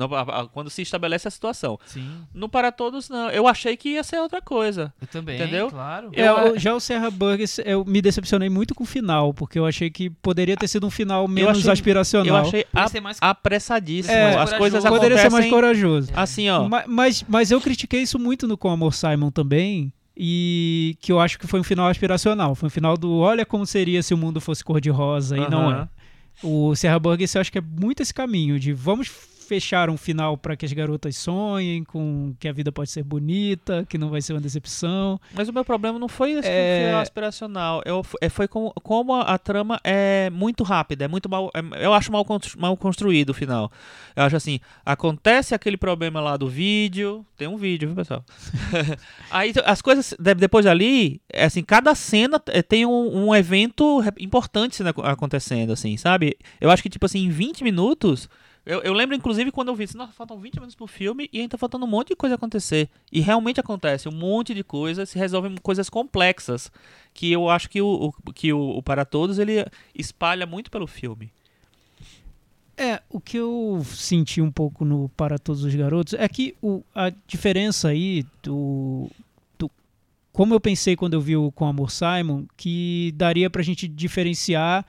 No- a- a- quando se estabelece a situação. Sim, No Para Todos, não. Eu achei que ia ser outra coisa. eu também, Entendeu? claro. É, Eu- o- já o Serra Burgers, eu me decepcionei muito com o final, porque eu achei que poderia ter sido um final menos achei- aspiracional. Eu achei a- mais- apressadíssimo. É, As coisas corajoso. Poderia ser mais acontecem corajoso. assim, ó. Ma- Mas, mas eu critiquei isso muito no Com Amor Simon também, e que eu acho que foi um final aspiracional. Foi um final do olha como seria se o mundo fosse cor-de-rosa, e não é. O Serra Burgers eu acho que é muito esse caminho de vamos fechar um final para que as garotas sonhem com que a vida pode ser bonita, que não vai ser uma decepção. Mas o meu problema não foi esse É. final aspiracional. Eu, é, foi com, como a, a trama é muito rápida, é muito mal. é- eu acho mal, mal construído o final. Eu acho assim, acontece aquele problema lá do vídeo. Tem um vídeo, viu, pessoal? <laughs> Aí t- as coisas. de- depois dali, é assim, cada cena é, tem um, um evento importante acontecendo, assim, sabe? Eu acho que, tipo assim, em 20 minutos. Eu, eu lembro, inclusive, quando eu vi, assim, faltam 20 minutos pro filme e ainda tá faltando um monte de coisa acontecer. E realmente acontece um monte de coisas, se resolvem coisas complexas. Que eu acho que o, o- que o, o Para Todos ele espalha muito pelo filme. É, o que eu senti um pouco no Para Todos os Garotos é que o, a diferença aí do, do. Como eu pensei quando eu vi o Com Amor Simon, que daria pra gente diferenciar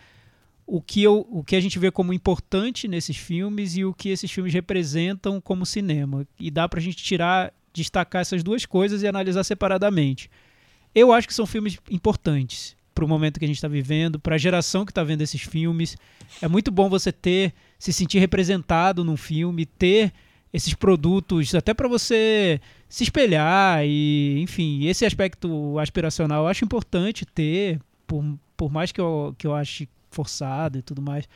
o que, eu, o que a gente vê como importante nesses filmes e o que esses filmes representam como cinema. E dá pra gente tirar, destacar essas duas coisas e analisar separadamente. Eu acho que são filmes importantes pro momento que a gente está vivendo, para a geração que está vendo esses filmes. É muito bom você ter, se sentir representado num filme, ter esses produtos, até para você se espelhar e, enfim, esse aspecto aspiracional eu acho importante ter, por, por mais que eu, que eu ache forçado e tudo mais.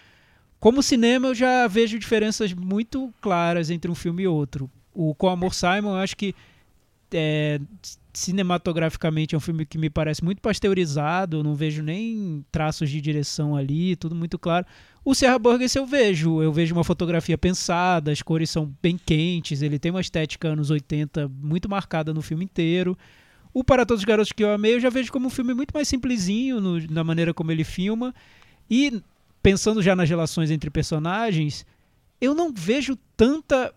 Como cinema, eu já vejo diferenças muito claras entre um filme e outro. O Com Amor Simon, eu acho que é, cinematograficamente é um filme que me parece muito pasteurizado, eu não vejo nem traços de direção ali, tudo muito claro. O Serra Burgers eu vejo, eu vejo uma fotografia pensada, as cores são bem quentes, ele tem uma estética anos 80 muito marcada no filme inteiro. O Para Todos os Garotos que eu amei, eu já vejo como um filme muito mais simplesinho no- na maneira como ele filma. E pensando já nas relações entre personagens, eu não vejo tanta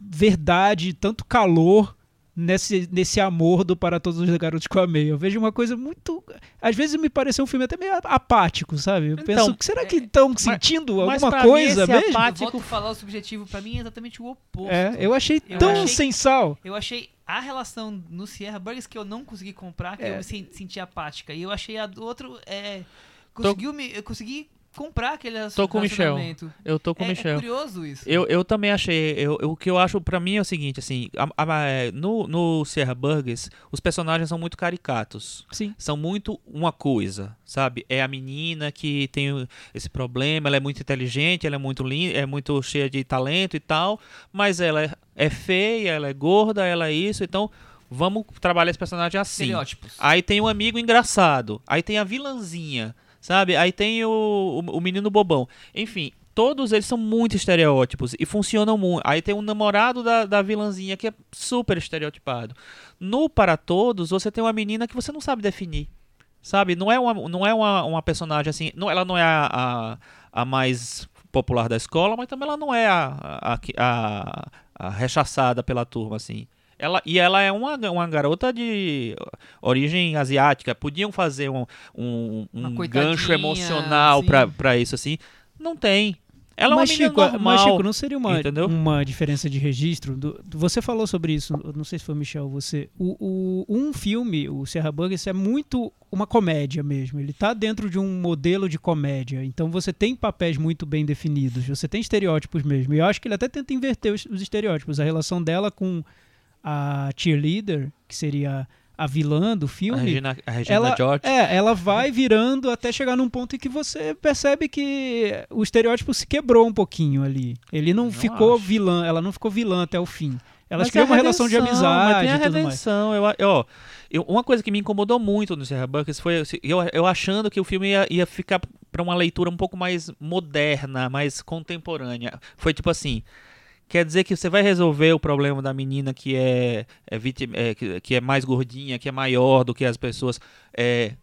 verdade, tanto calor nesse, nesse amor do Para Todos os Garotos que eu amei. Eu vejo uma coisa muito. Às vezes me pareceu um filme até meio apático, sabe? Eu Então, penso, será que estão sentindo mas alguma pra mim coisa esse mesmo? Eu apático- volto a falar o subjetivo, pra mim é exatamente o oposto. É, eu achei Eu tão achei- sem sal. Eu achei a relação no Sierra Burgers que eu não consegui comprar, que É. eu me sen- senti apática. E eu achei a do outro. É, conseguiu me, eu consegui comprar aquele Tô com o Michel. Eu tô com é, o é Michel. curioso isso. Eu, eu também achei. Eu, eu- o que eu acho pra mim é o seguinte, assim, a- a- é, no, no Sierra Burgers, os personagens são muito caricatos. Sim. São muito uma coisa, sabe? É a menina que tem esse problema, ela é muito inteligente, ela é muito linda, é muito cheia de talento e tal, mas ela é, é feia, ela é gorda, ela é isso, então vamos trabalhar esse personagem assim. Aí tem um amigo engraçado. Aí tem a vilãzinha, sabe? Aí tem o, o, o menino bobão. Enfim, todos eles são muito estereótipos e funcionam muito. Aí tem o namorado da, da vilãzinha que é super estereotipado. No Para Todos, você tem uma menina que você não sabe definir. Sabe? Não é uma, não é uma, uma personagem assim. Não, ela não é a, a, a mais popular da escola, mas também ela não é a, a, a, a rechaçada pela turma, assim. Ela, e ela é uma, uma garota de origem asiática. Podiam fazer um, um, um gancho emocional assim. pra, pra isso, assim. Não tem. Ela mas, é uma menina Chico, normal. mas, Chico, não seria uma, entendeu? uma diferença de registro? Do- você falou sobre isso, não sei se foi Michel ou você. O, o- um filme, o Serra Burgers, é muito uma comédia mesmo. Ele tá dentro de um modelo de comédia. Então você tem papéis muito bem definidos, você tem estereótipos mesmo. E eu acho que ele até tenta inverter os, os estereótipos. A relação dela com a cheerleader, que seria a vilã do A filme. Regina, a Regina ela, George. é, ela vai virando até chegar num ponto em que você percebe que o estereótipo se quebrou um pouquinho ali. Ele não, Não ficou acho. vilã, ela não ficou vilã até o fim. Elas Mas criam a uma relação de redenção, mas amizade tem a e tudo mais. redenção. Eu, a- ó, eu- uma coisa que me incomodou muito no Sierra Buckets foi assim, eu, eu achando que o filme ia, ia ficar pra uma leitura um pouco mais moderna, mais contemporânea. Foi tipo assim. Quer dizer que você vai resolver o problema da menina que é, é, vítima, é, que, que é mais gordinha, que é maior do que as pessoas. É,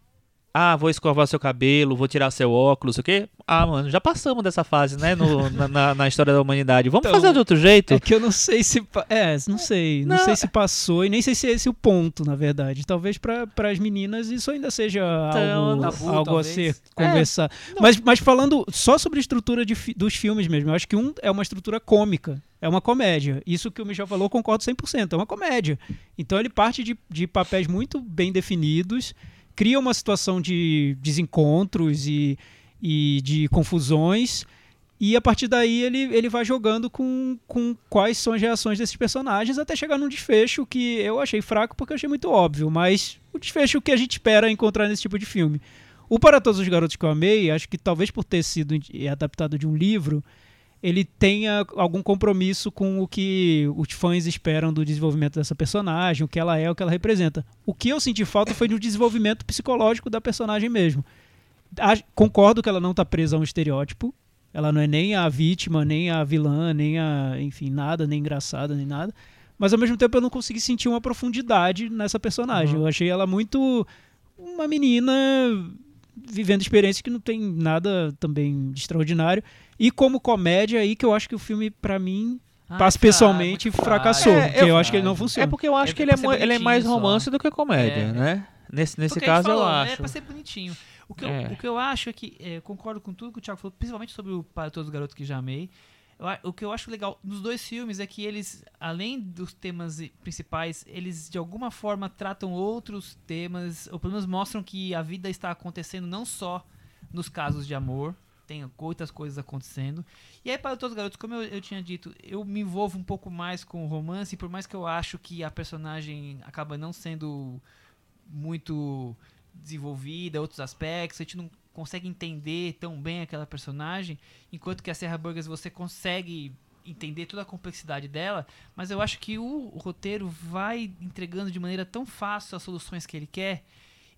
ah, vou escovar seu cabelo, vou tirar seu óculos, o quê? Ah, mano, já passamos dessa fase, né? no- <laughs> na, na- história da humanidade. Vamos Então, fazer de outro jeito? É que eu não sei se. É, não sei. Não, Não, sei se passou e nem sei se é esse o ponto, na verdade. Talvez para as meninas isso ainda seja Então, algo, tabu, algo a ser É, conversar. mas, mas falando só sobre a estrutura de dos filmes mesmo, eu acho que um é uma estrutura cômica. É uma comédia. Isso que o Michel falou, concordo 100%. É uma comédia. Então ele parte de, de papéis muito bem definidos, cria uma situação de desencontros e, e de confusões. E a partir daí ele, ele vai jogando com, com quais são as reações desses personagens até chegar num desfecho que eu achei fraco porque eu achei muito óbvio, mas o desfecho que a gente espera encontrar nesse tipo de filme. O Para Todos os Garotos que eu amei, acho que talvez por ter sido adaptado de um livro, ele tenha algum compromisso com o que os fãs esperam do desenvolvimento dessa personagem, o que ela é, o que ela representa. O que eu senti falta foi do desenvolvimento psicológico da personagem mesmo. A- Concordo que ela não está presa a um estereótipo. Ela não é nem a vítima, nem a vilã, nem a, enfim, nada, nem engraçada, nem nada. Mas ao mesmo tempo eu não consegui sentir uma profundidade nessa personagem. Uhum. Eu achei ela muito uma menina vivendo experiências que não tem nada também de extraordinário. E como comédia aí que eu acho que o filme pra mim Ah, passa é pessoalmente fraco, fracassou, É, porque eu, eu- acho que ele não É funciona. porque eu acho É que ele é, ele é mais bonitinho só. romance do que comédia, É. né? Nesse, nesse Porque caso eu falou, acho. É pra ser bonitinho. O que, É. eu, o que eu acho é que, é, eu concordo com tudo que o Thiago falou, principalmente sobre o Para Todos os Garotos que Já Amei. O que eu acho legal nos dois filmes é que eles, além dos temas principais, eles de alguma forma tratam outros temas, ou pelo menos mostram que a vida está acontecendo não só nos casos de amor, tem outras coisas acontecendo. E aí, para todos os garotos, como eu, eu tinha dito, eu me envolvo um pouco mais com o romance, por mais que eu acho que a personagem acaba não sendo muito desenvolvida, outros aspectos, a gente não consegue entender tão bem aquela personagem, enquanto que a Serra Burgers você consegue entender toda a complexidade dela, mas eu acho que o, o roteiro vai entregando de maneira tão fácil as soluções que ele quer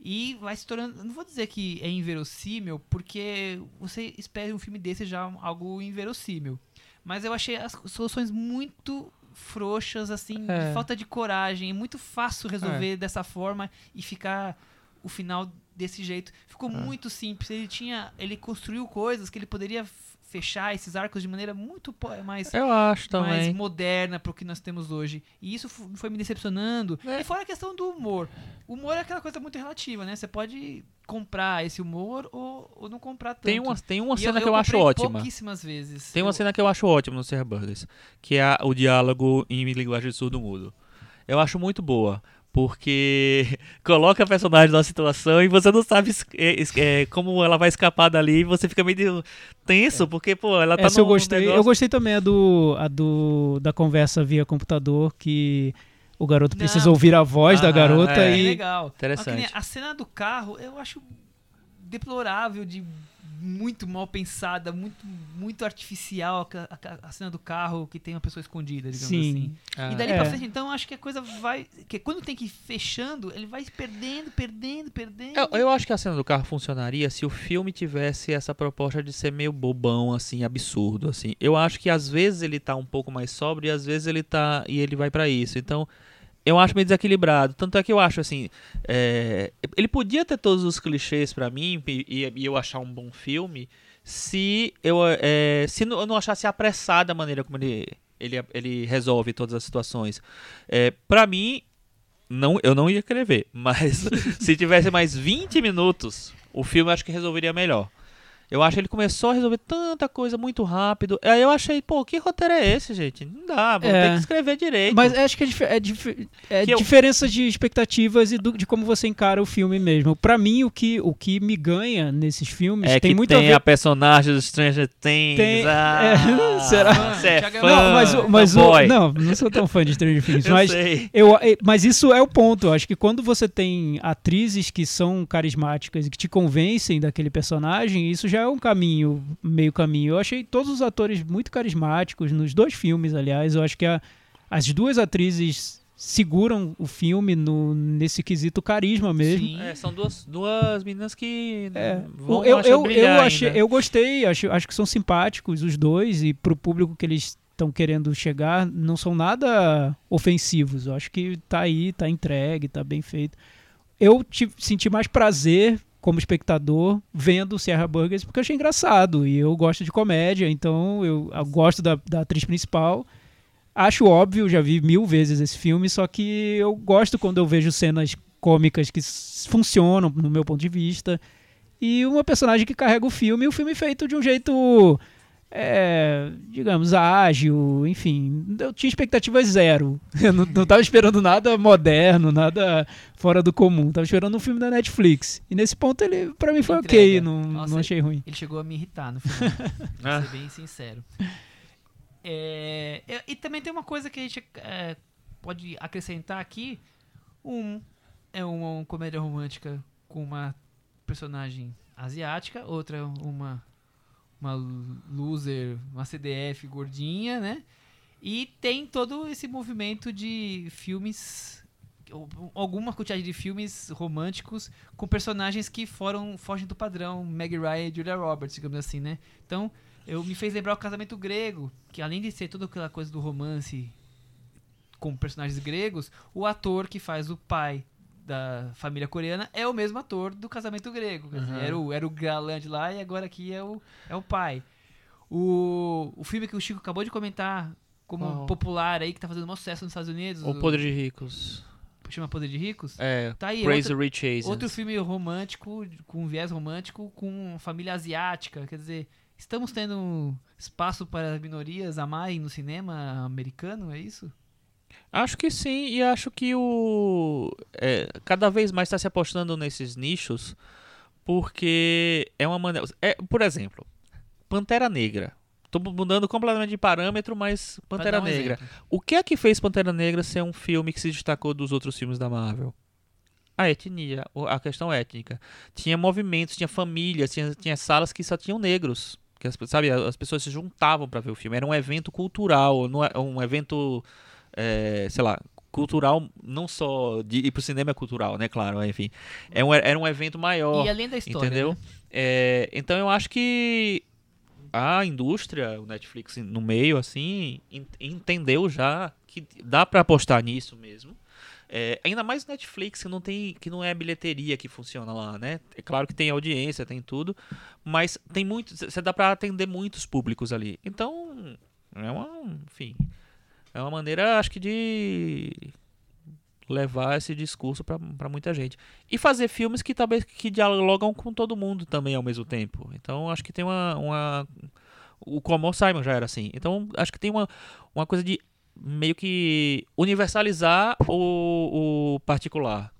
e vai se tornando, não vou dizer que é inverossímil, porque você espera um filme desse já algo inverossímil, mas eu achei as soluções muito frouxas, assim, É. de falta de coragem, é muito fácil resolver É. dessa forma e ficar o final desse jeito. Ficou Ah. muito simples. Ele tinha. Ele construiu coisas que ele poderia fechar esses arcos de maneira muito mais. Eu acho Mais também. moderna pro que nós temos hoje. E isso foi me decepcionando. É. E fora a questão do humor. O humor é aquela coisa muito relativa, né? Você pode comprar esse humor ou, ou não comprar tanto. Tem uma, tem uma E cena que eu acho ótima. pouquíssimas vezes. Tem uma Eu- cena que eu acho ótima no Ser Burgers, que é o diálogo em linguagem surdo-mudo. Eu acho muito boa, porque <laughs> coloca a personagem numa situação e você não sabe é, é, como ela vai escapar dali e você fica meio tenso, porque, pô, ela tá Essa eu num- num gostei. Eu gostei também a do, a do da conversa via computador que o garoto Não. precisa ouvir a voz da Ah, garota é. É e legal. Interessante. A cena do carro eu acho deplorável, de muito mal pensada, muito, muito artificial a, a- a cena do carro que tem uma pessoa escondida, digamos Sim. assim. Ah. E dali É. pra frente, então, acho que a coisa vai. Que quando tem que ir fechando, ele vai perdendo, perdendo, perdendo. Eu, eu acho que a cena do carro funcionaria se o filme tivesse essa proposta de ser meio bobão, assim, absurdo, assim. Eu acho que às vezes ele tá um pouco mais sóbrio e às vezes ele tá e ele vai pra isso. Então, eu acho meio desequilibrado. Tanto é que eu acho assim, é, ele podia ter todos os clichês pra mim e, e- eu achar um bom filme se eu é, se eu não achasse apressada a maneira como ele ele, ele resolve todas as situações. É, para mim não, eu não ia querer ver, mas <laughs> se tivesse mais 20 minutos, o filme acho que resolveria melhor. Eu acho que ele começou a resolver tanta coisa muito rápido. Aí eu achei, pô, que roteiro é esse, gente? Não dá, vamos É. ter que escrever direito. Mas acho que é, dif- é dif- é Que eu- diferença de expectativas e do- de como você encara o filme mesmo. Pra mim, o que, o que me ganha nesses filmes é tem que muito tem a ver. personagem do Stranger Things. Tem- ah, é, <laughs> será? <laughs> Você é é fã, Não, mas, o- mas o, fanboy. não, não sou tão fã de Stranger Things, <laughs> Eu mas sei. Eu, mas isso é o ponto. Eu acho que quando você tem atrizes que são carismáticas e que te convencem daquele personagem, isso já é um caminho, meio caminho. Eu achei todos os atores muito carismáticos, nos dois filmes, aliás. Eu acho que a- as duas atrizes seguram o filme no, nesse quesito carisma mesmo. Sim. É, são duas, duas meninas que É, vão eu, eu, brilhar eu, achei, ainda. eu gostei, acho, acho que são simpáticos os dois e pro público que eles estão querendo chegar, não são nada ofensivos. Eu acho que tá aí, tá entregue, tá bem feito. Eu tive- senti mais prazer como espectador vendo Sierra Burgers porque eu achei engraçado e eu gosto de comédia, então eu, eu gosto da, da atriz principal. Acho óbvio, já vi mil vezes esse filme, só que eu gosto quando eu vejo cenas cômicas que funcionam no meu ponto de vista e uma personagem que carrega o filme, o filme feito de um jeito, é, digamos, ágil, enfim. Eu tinha expectativas zero. <laughs> Eu não, não tava esperando nada moderno, nada fora do comum. Tava esperando um filme da Netflix. E nesse ponto ele, pra mim, foi ok, Entrega. não, Nossa, não achei ruim. Ele chegou a me irritar no final. Ah. Pra <laughs> ser bem sincero. É, é, e também tem uma coisa que a gente é, pode acrescentar aqui. Um é uma, comédia romântica com uma personagem asiática, outra uma uma loser, uma CDF gordinha, né? E tem todo esse movimento de filmes alguma quantidade de filmes românticos com personagens que foram fogem do padrão, Meg Ryan e Julia Roberts, digamos assim, né? Então, eu me fez lembrar o Casamento Grego, que além de ser toda aquela coisa do romance com personagens gregos, o ator que faz o pai da família coreana é o mesmo ator do Casamento Grego. Quer dizer, era, o, era o galã de lá e agora aqui é o, é o pai. O, o filme que o Chico acabou de comentar como popular aí, que tá fazendo um sucesso nos Estados Unidos, O Poder de Ricos. chama Poder de Ricos, É, Tá aí, outro- Rich Asians. Outro filme romântico, com viés romântico, com família asiática. Quer dizer, estamos tendo espaço para as minorias amarem no cinema americano, é isso? Acho que sim, e acho que o. é, cada vez mais está se apostando nesses nichos, porque é uma maneira. É, por exemplo, Pantera Negra. Tô mudando completamente de parâmetro, mas Pantera um Negra. exemplo. O que é que fez Pantera Negra ser um filme que se destacou dos outros filmes da Marvel? A etnia, a questão étnica. Tinha movimentos, tinha famílias, tinha, tinha salas que só tinham negros. Que as, sabe, as pessoas se juntavam para ver o filme. Era um evento cultural, não é- um evento, é, sei lá, cultural, não só de ir pro cinema é cultural, né? Claro, enfim. É um, era um evento maior. E além da história, Entendeu? né? É, então eu acho que a indústria, o Netflix no meio, assim, en- entendeu já que dá pra apostar nisso mesmo. É, ainda mais Netflix, que não tem, que não é bilheteria que funciona lá, né? É claro que tem audiência, tem tudo, mas tem muito, você dá para atender muitos públicos ali. Então, é uma, enfim, é uma maneira, acho que de levar esse discurso para muita gente e fazer filmes que talvez que dialogam com todo mundo também ao mesmo tempo. Então, acho que tem uma, uma o Como Simon já era assim. Então, acho que tem uma, uma coisa de meio que universalizar o, o particular.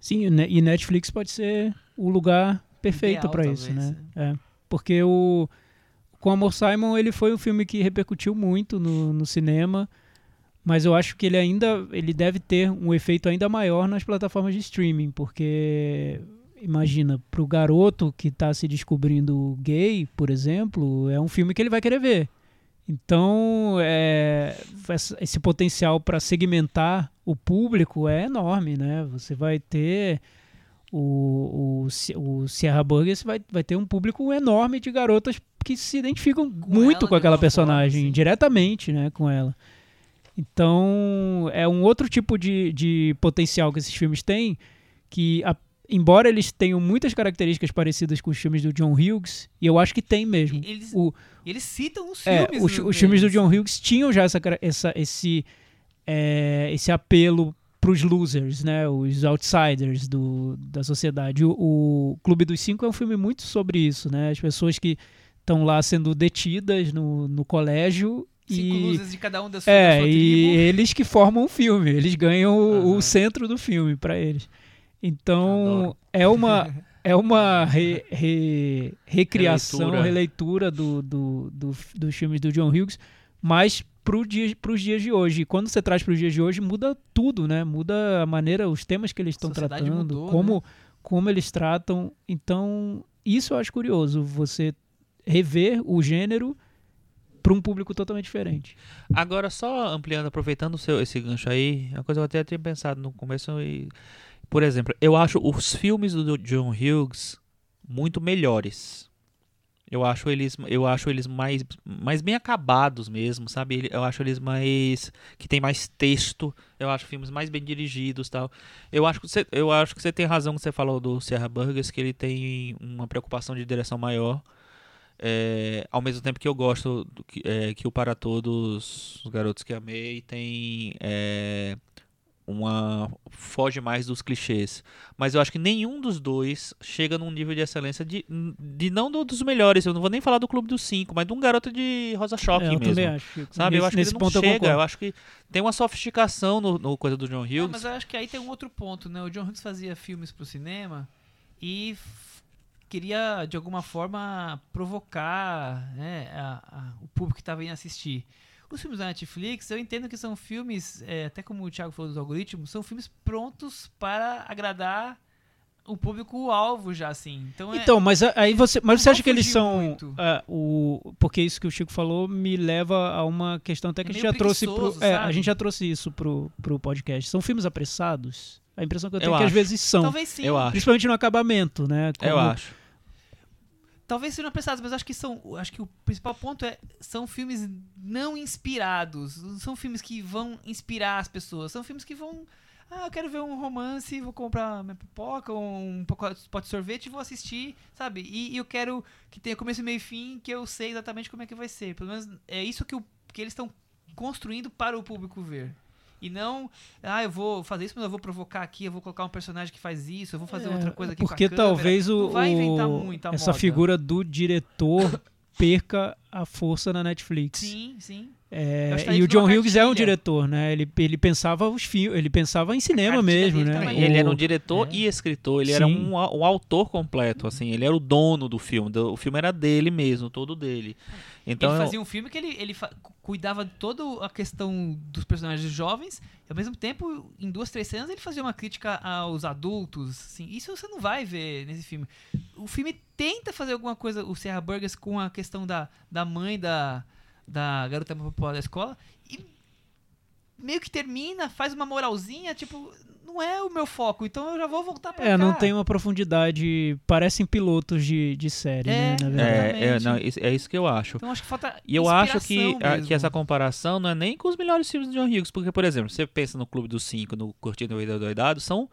Sim, e Netflix pode ser o lugar perfeito para isso, né? É. Porque o com Amor Simon ele foi um filme que repercutiu muito no, no cinema, mas eu acho que ele ainda ele deve ter um efeito ainda maior nas plataformas de streaming, porque imagina, para o garoto que está se descobrindo gay, por exemplo, é um filme que ele vai querer ver. Então, é, esse potencial para segmentar o público é enorme, né? Você vai ter o, o, o Sierra Burgess vai, vai ter um público enorme de garotas que se identificam com muito com aquela personagem, forma, diretamente, né, com ela. Então, é um outro tipo de, de potencial que esses filmes têm, que a, embora eles tenham muitas características parecidas com os filmes do John Hughes, e eu acho que tem mesmo. Eles, o, eles citam os é, filmes. Os, os filmes do John Hughes tinham já essa, essa, esse, é, esse apelo para os losers, né, os outsiders do, da sociedade. O, o, Clube dos Cinco é um filme muito sobre isso, né, as pessoas que estão lá sendo detidas no, no colégio Cinco e, luzes de cada um da sua, é, da sua e <laughs> eles que formam o filme, eles ganham Uhum. o, o centro do filme para eles. Então é uma <laughs> é uma re, re, recriação, Releitura. releitura do, do, do, dos filmes do John Hughes, mas para dia, os dias de hoje. E quando você traz para os dias de hoje, muda tudo, né? Muda a maneira, os temas que eles estão tratando, mudou, como, né? como eles tratam. Então, isso eu acho curioso, você rever o gênero para um público totalmente diferente. Agora, só ampliando, aproveitando o seu, esse gancho aí, uma coisa que eu até tinha pensado no começo. E, por exemplo, eu acho os filmes do John Hughes muito melhores. Eu acho eles, eu acho eles mais, mais bem acabados mesmo, sabe? Eu acho eles mais que tem mais texto. Eu acho filmes mais bem dirigidos, tal. Eu acho que você, eu acho que você tem razão que você falou do Sierra Burgess, que ele tem uma preocupação de direção maior. É, ao mesmo tempo que eu gosto do que, é, que o Para Todos, os Garotos que Amei, tem é, uma. foge mais dos clichês. Mas eu acho que nenhum dos dois chega num nível de excelência de, de não do- dos melhores. Eu não vou nem falar do Clube dos Cinco, mas de um garoto de Rosa Choque É, eu mesmo. também acho. Sabe? nesse, eu acho que ele não ponto eu chega. concordo. Eu, acho que tem uma sofisticação no, no coisa do John Hughes. Não, mas eu acho que aí tem um outro ponto, né? O John Hughes fazia filmes pro cinema e queria, de alguma forma, provocar né, a- a- o público que estava indo assistir. Os filmes da Netflix, eu entendo que são filmes, é, até como o Thiago falou dos algoritmos, são filmes prontos para agradar o público-alvo já, assim. Então, é- Então, mas a- aí você, mas você acha que eles são ah, o porque isso que o Chico falou me leva a uma questão até que É a gente já trouxe pro, é, a gente já trouxe isso pro, pro podcast. São filmes apressados? A impressão que eu tenho Eu é que às acho. vezes são, talvez sim. Eu acho. principalmente no acabamento, né? Eu Como- acho. Talvez sejam apressados, mas acho que são. Acho que o principal ponto é são filmes não inspirados. Não são filmes que vão inspirar as pessoas. São filmes que vão. Ah, eu quero ver um romance, vou comprar minha pipoca, um pote de sorvete e vou assistir, sabe? E, e eu quero que tenha começo, meio e fim, que eu sei exatamente como é que vai ser. Pelo menos é isso que, o, que eles estão construindo para o público ver. E não, ah, eu vou fazer isso, mas eu vou provocar aqui, eu vou colocar um personagem que faz isso, eu vou fazer É, outra coisa aqui Porque talvez o, o- essa moda. figura do diretor perca a força na Netflix. Sim, sim. É, e o John Hughes é um diretor, né? Ele, ele pensava os filmes, ele pensava em cinema mesmo, né? também. Ele era um O- diretor é. e escritor, ele era Sim. um, au- um autor completo, assim, ele era o dono do filme, do- o filme era dele mesmo, todo dele. Então, ele fazia um filme que ele, ele cuidava de toda a questão dos personagens jovens, e ao mesmo tempo, em duas, três cenas, ele fazia uma crítica aos adultos. Assim, isso você não vai ver nesse filme. O filme tenta fazer alguma coisa, o Serra Burgers, com a questão da, da mãe da, da garota popular da escola, e meio que termina, faz uma moralzinha, tipo, não é o meu foco, então eu já vou voltar pra É, cá. não tem uma profundidade. Parecem pilotos de, de série, É, né? Na é. verdade. É, é, não, isso- é isso que eu acho. Então acho que falta E eu acho que, a- que mesmo. essa comparação não é nem com os melhores filmes de John Hughes, porque, por exemplo, você pensa no Clube dos Cinco, no Curtindo o Vida Doidado, são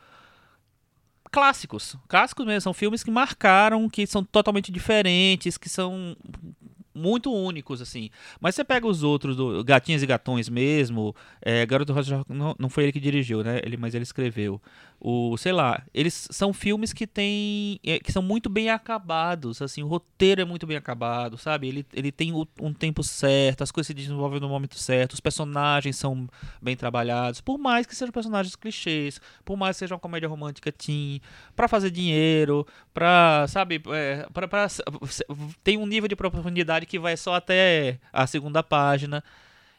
clássicos. Clássicos mesmo, são filmes que marcaram, que são totalmente diferentes, que são muito únicos, assim. Mas você pega os outros, do Gatinhas e Gatões mesmo, é, Garoto Rosa não, não foi ele que dirigiu, né? Ele, mas ele escreveu. O, sei lá, eles são filmes que têm, é, que são muito bem acabados, assim, o roteiro é muito bem acabado, sabe? Ele, ele tem um tempo certo, as coisas se desenvolvem no momento certo, os personagens são bem trabalhados, por mais que sejam personagens clichês, por mais que seja uma comédia romântica teen, pra fazer dinheiro, pra, sabe, é, pra- tem um nível de profundidade que vai só até a segunda página.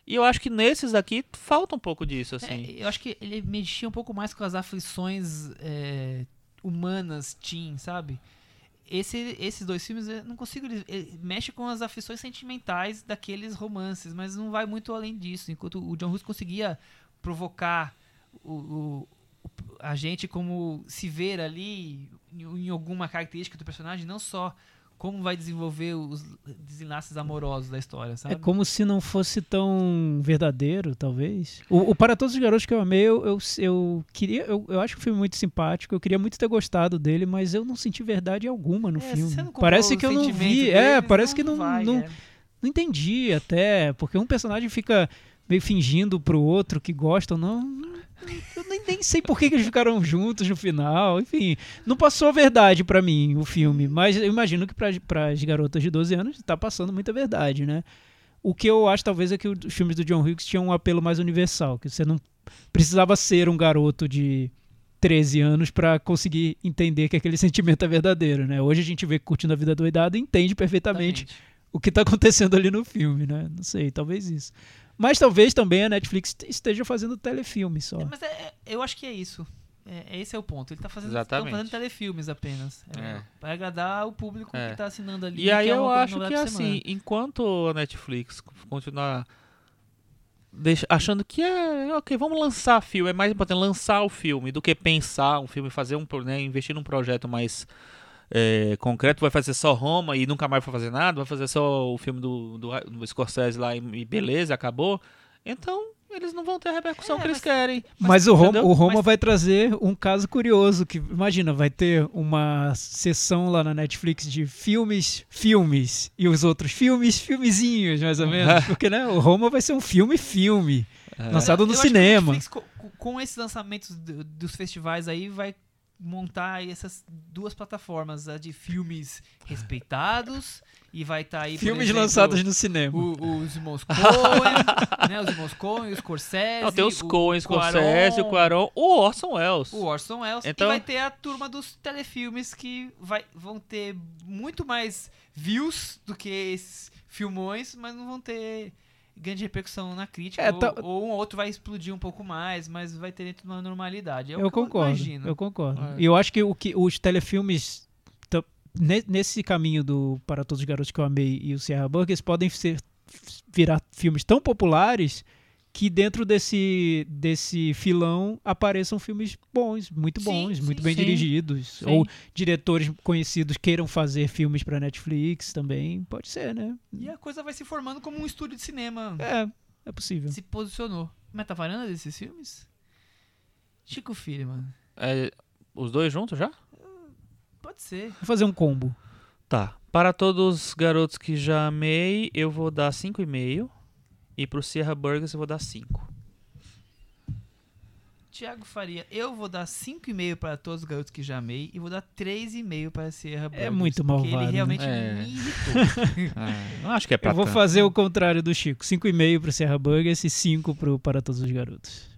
E eu acho que nesses aqui falta um pouco disso, assim. É, eu acho que ele mexia um pouco mais com as aflições é, humanas, teen, sabe? Esse, esses dois filmes eu não consigo. Ele, ele mexe com as aflições sentimentais daqueles romances, mas não vai muito além disso. Enquanto o John Hughes conseguia provocar o, o- a gente como se ver ali em alguma característica do personagem, não só como vai desenvolver os desenlaces amorosos da história, sabe? É como se não fosse tão verdadeiro, talvez. O, o Para Todos os Garotos que eu amei, eu, eu, eu queria. Eu, eu acho o filme muito simpático, eu queria muito ter gostado dele, mas eu não senti verdade alguma no É, filme. não parece que eu não vi. É, parece que não, vai, não, é. não entendi até. Porque um personagem fica meio fingindo pro outro que gostam. Não. não- Eu nem, nem sei por que, que eles ficaram juntos no final. Enfim, não passou a verdade pra mim o filme. Mas eu imagino que para as garotas de 12 anos tá passando muita verdade, né? O que eu acho talvez é que os filmes do John Hughes tinham um apelo mais universal, que você não precisava ser um garoto de 13 anos pra conseguir entender que aquele <laughs> sentimento é verdadeiro, né? Hoje a gente vê que curtindo a vida doidada e entende perfeitamente Exatamente. o que tá acontecendo ali no filme, né? Não sei, talvez isso. Mas talvez também a Netflix est- esteja fazendo telefilme só. É, Mas é- é- eu acho que é isso. É, esse é o ponto. Ele tá fazendo, Exatamente. fazendo telefilmes apenas. É, É. Para agradar o público É. que tá assinando ali. E aí eu acho que assim, enquanto a Netflix continuar deixa- achando que é ok, vamos lançar filme, é mais importante lançar o filme do que pensar um filme, fazer um, né, investir num projeto mais é, concreto, vai fazer só Roma e nunca mais vai fazer nada, vai fazer só o filme do, do, do Scorsese lá e, e beleza, acabou. Então eles não vão ter a repercussão É, que eles mas- querem. Mas, o Roma, o Roma Mas- vai trazer um caso curioso, que imagina, vai ter uma sessão lá na Netflix de filmes, filmes, e os outros filmes, filmezinhos, mais ou menos. <laughs> Porque, né, o Roma vai ser um filme, filme, É. lançado Eu no acho que a cinema. Netflix, co- co- com, esses lançamentos do- dos festivais aí, vai montar aí essas duas plataformas, a de filmes respeitados e vai estar aí, por Filmes exemplo, lançados no cinema. o- os irmãos Coen, <laughs> né, os irmãos Coen, o Scorsese, Não, tem os o Coen, Scorsese, o Quaron, o Orson Welles. o Orson Welles, Então- e vai ter a turma dos telefilmes que vai, vão ter muito mais views do que esses filmões, mas não vão ter grande repercussão na crítica, É, ou, tá- ou um outro vai explodir um pouco mais, mas vai ter dentro de uma normalidade. É eu concordo, Eu imagino. eu concordo. É. E eu acho que, o que os telefilmes, nesse caminho do Para Todos os Garotos que eu amei e o Sierra Burgers, podem ser, virar filmes tão populares que dentro desse, desse filão apareçam filmes bons, muito Sim, bons, sim, muito bem sim. dirigidos. Sim. Ou diretores conhecidos queiram fazer filmes para Netflix também. Pode ser, né? E a coisa vai se formando como um estúdio de cinema. É, é possível. Se posicionou. Metavaranda desses filmes? Chico Filho, mano. É, os dois juntos já? Pode ser. Vou fazer um combo. Tá. Para todos os garotos que já amei, eu vou dar 5,5. E pro Sierra Burgers eu vou dar 5. Tiago Faria, eu vou dar 5,5 para todos os garotos que já amei e vou dar 3,5 para Sierra Burgers. muito Porque malvado, ele né? realmente É. me <laughs> irritou. não acho que é pra Eu vou tanto. fazer o contrário do Chico. 5,5 pro Serra Burgers e 5 pro Para Todos os Garotos.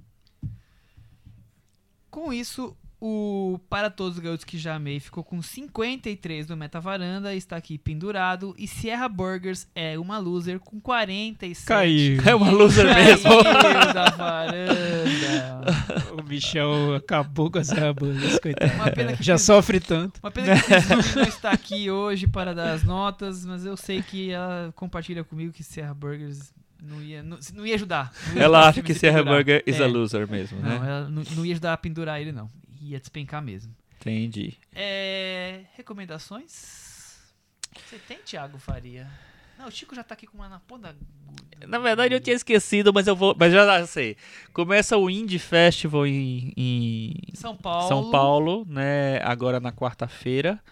Com isso, o Para Todos os Garotos que Já Amei ficou com 53 no Metavaranda, está aqui pendurado. E Sierra Burgers é uma loser com 47. Caiu. É uma loser mesmo. <laughs> Da varanda. O Michel acabou com a Serra Burgers, coitado. Uma pena que Já Cris- sofre tanto. Uma pena que Cris não está aqui hoje para dar as notas, mas eu sei que ela compartilha comigo que Sierra Burgers Não ia, não, não ia ajudar. Não ia Ela acha que Sierra pendurar. Burger is É. a loser mesmo, Não, né? ela não, não ia ajudar a pendurar ele, não. Ia despencar mesmo. Entendi. É, recomendações? Você tem, Thiago Faria? Não, o Chico já tá aqui com uma na ponta. Na verdade eu tinha esquecido, mas eu vou. Mas já sei. Começa o Indie Festival em, em São Paulo. São Paulo, né? Agora na quarta-feira.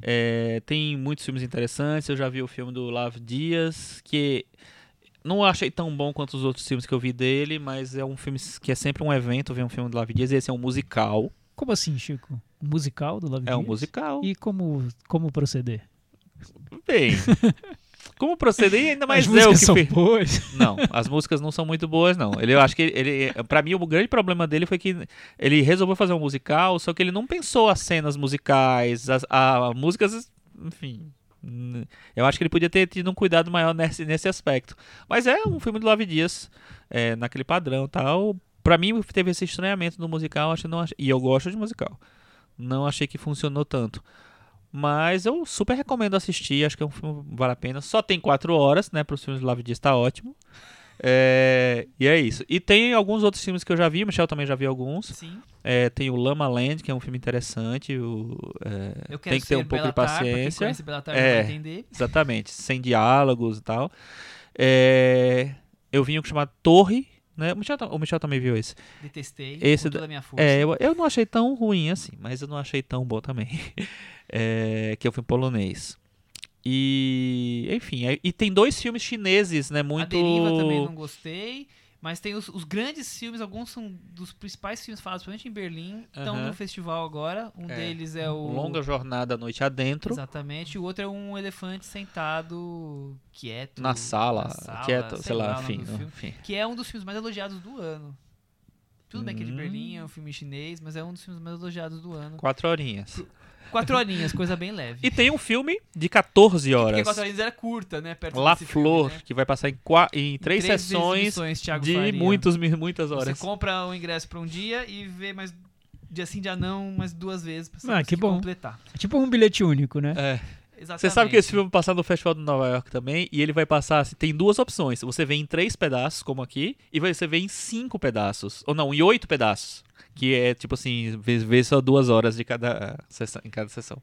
É, tem muitos filmes interessantes. Eu já vi o filme do Lavo Dias, que não achei tão bom quanto os outros filmes que eu vi dele, mas é um filme que é sempre um evento ver um filme do Lavo Dias. Esse é um musical. Como assim, Chico? Um musical do Love É um musical. E como, como proceder? Bem. <laughs> Como proceder e ainda mais As o músicas que são boas. <laughs> Não, as músicas não são muito boas, não. Ele, eu acho que ele, para mim, o grande problema dele foi que ele resolveu fazer um musical, só que ele não pensou as cenas musicais, as a, músicas, enfim. Eu acho que ele podia ter tido um cuidado maior nesse, nesse aspecto. Mas é um filme do Love Dias, é, naquele padrão tal. Pra mim, teve esse estranhamento no musical, acho não achei, e eu gosto de musical. Não achei que funcionou tanto. Mas eu super recomendo assistir, acho que é um filme que vale a pena. Só tem quatro horas, né? Para os filmes do Love Dias tá ótimo. É, e é isso. E tem alguns outros filmes que eu já vi, o Michel também já viu alguns. Sim. É, tem o Lama Land, que é um filme interessante. O, é, tem que ter um pouco de Bellatar, pra quem paciência. Bellatar É. vai entender. <laughs> Exatamente, sem diálogos e tal. É, eu vi um chamado Torre, né? O Michel, o Michel também viu esse. Detestei. Esse da- minha força. É, eu, eu não achei tão ruim assim, mas eu não achei tão bom também. <laughs> É, que é o filme polonês. E, enfim, é- e tem dois filmes chineses, né? Muito. A Deriva também não gostei. Mas tem os, os grandes filmes, alguns são dos principais filmes falados, principalmente em Berlim. Estão Aham. no festival agora. Um É. deles é o. Longa Jornada à Noite Adentro. Exatamente. O outro é um elefante sentado quieto. Na sala, na sala, quieto, sei, lá, o nome enfim, filme. Que é um dos filmes mais elogiados do ano. Tudo bem que é de Hum. Berlim, é um filme chinês, mas é um dos filmes mais elogiados do ano. Quatro horinhas. Quatro horinhas, coisa bem leve. E tem um filme de 14 Porque horas. quatro horinhas era curta, né? Perto La desse filme, Flor, né? que vai passar em, qua- em três, sessões exibições, Thiago de Faria. muitos, muitas Você horas. compra o ingresso pra um dia e vê mais dia sim, dia não, mais duas vezes pra você Ah, que bom. completar. É tipo um bilhete único, né? É. Exatamente. Você sabe que esse filme vai passar no Festival de Nova York também, e ele vai passar, assim, tem duas opções. Você vê em três pedaços, como aqui, e você vê em cinco pedaços. Ou não, em oito pedaços. Que é, tipo assim, vê, só duas horas de cada sessão, em cada sessão.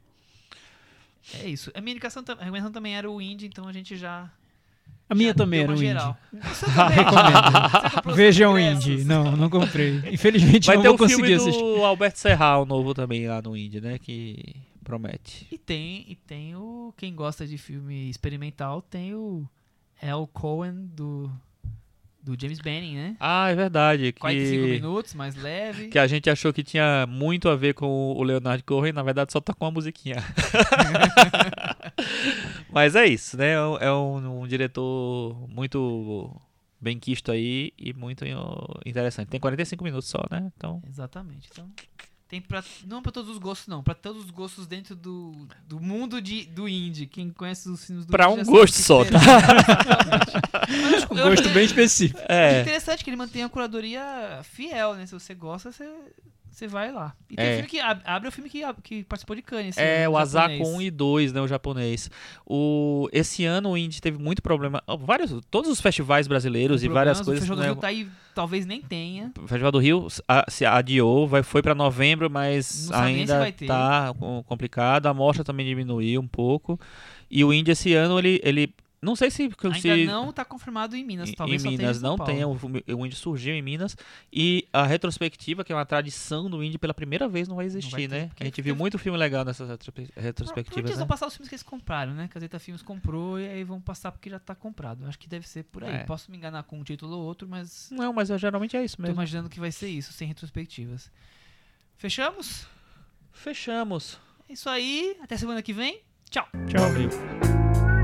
É isso. A minha indicação, a recomendação também era o indie, então a gente já. A minha já também era um indie. geral. <laughs> Você também. Recomendo. <laughs> Vejam o indie. Não, não comprei. Infelizmente Vai não ter vou o filme conseguir do assistir. Alberto Serral novo também lá no Indie, né? Que promete. E tem, e tem o. Quem gosta de filme experimental tem o El Cohen do. Do James Benning, né? Ah, é verdade. 45 Que, minutos, mais leve. que a gente achou que tinha muito a ver com o Leonardo Cohen, na verdade só tocou uma musiquinha. <laughs> Mas é isso, né? É um, é um- um diretor muito bem quisto aí e muito interessante. Tem 45 minutos só, né? Então, Exatamente. Então, tem pra, não pra todos os gostos, não. Pra todos os gostos dentro do, do mundo de, do indie. Quem conhece os filmes do Pra indie um gosto só. <laughs> Mas Um gosto bem específico. É é. interessante que ele mantém a curadoria fiel, né? Se você gosta, você, você vai lá. E tem É. filme que ab- abre o filme que, que participou de Cannes. É, o Azako japonês. 1 e 2, né, o japonês. O, esse ano o Indie teve muito problema. Vários, todos os festivais brasileiros e várias Problemas, coisas. O Festival do né, Rio tá aí, talvez nem tenha. O Festival do Rio a- se adiou, vai, foi para novembro, mas ainda tá com- complicado. A mostra também diminuiu um pouco. E o Indie esse ano, ele. ele não sei se. Ainda se não tá confirmado em Minas. Talvez em Minas não tem, o, o Indie surgiu em Minas. E a retrospectiva, que é uma tradição do Indie, pela primeira vez não vai existir, ter, né? A gente viu muito filme legal nessas retrospectivas, eles né? vão passar os filmes que eles compraram, né? Caseta Filmes comprou e aí vão passar porque já tá comprado. Acho que deve ser por aí. É. Posso me enganar com um título ou outro, mas Não, mas é- geralmente é isso tô mesmo. imaginando que vai ser isso, sem retrospectivas. Fechamos? Fechamos. É isso aí. Até semana que vem. Tchau. Tchau. Valeu.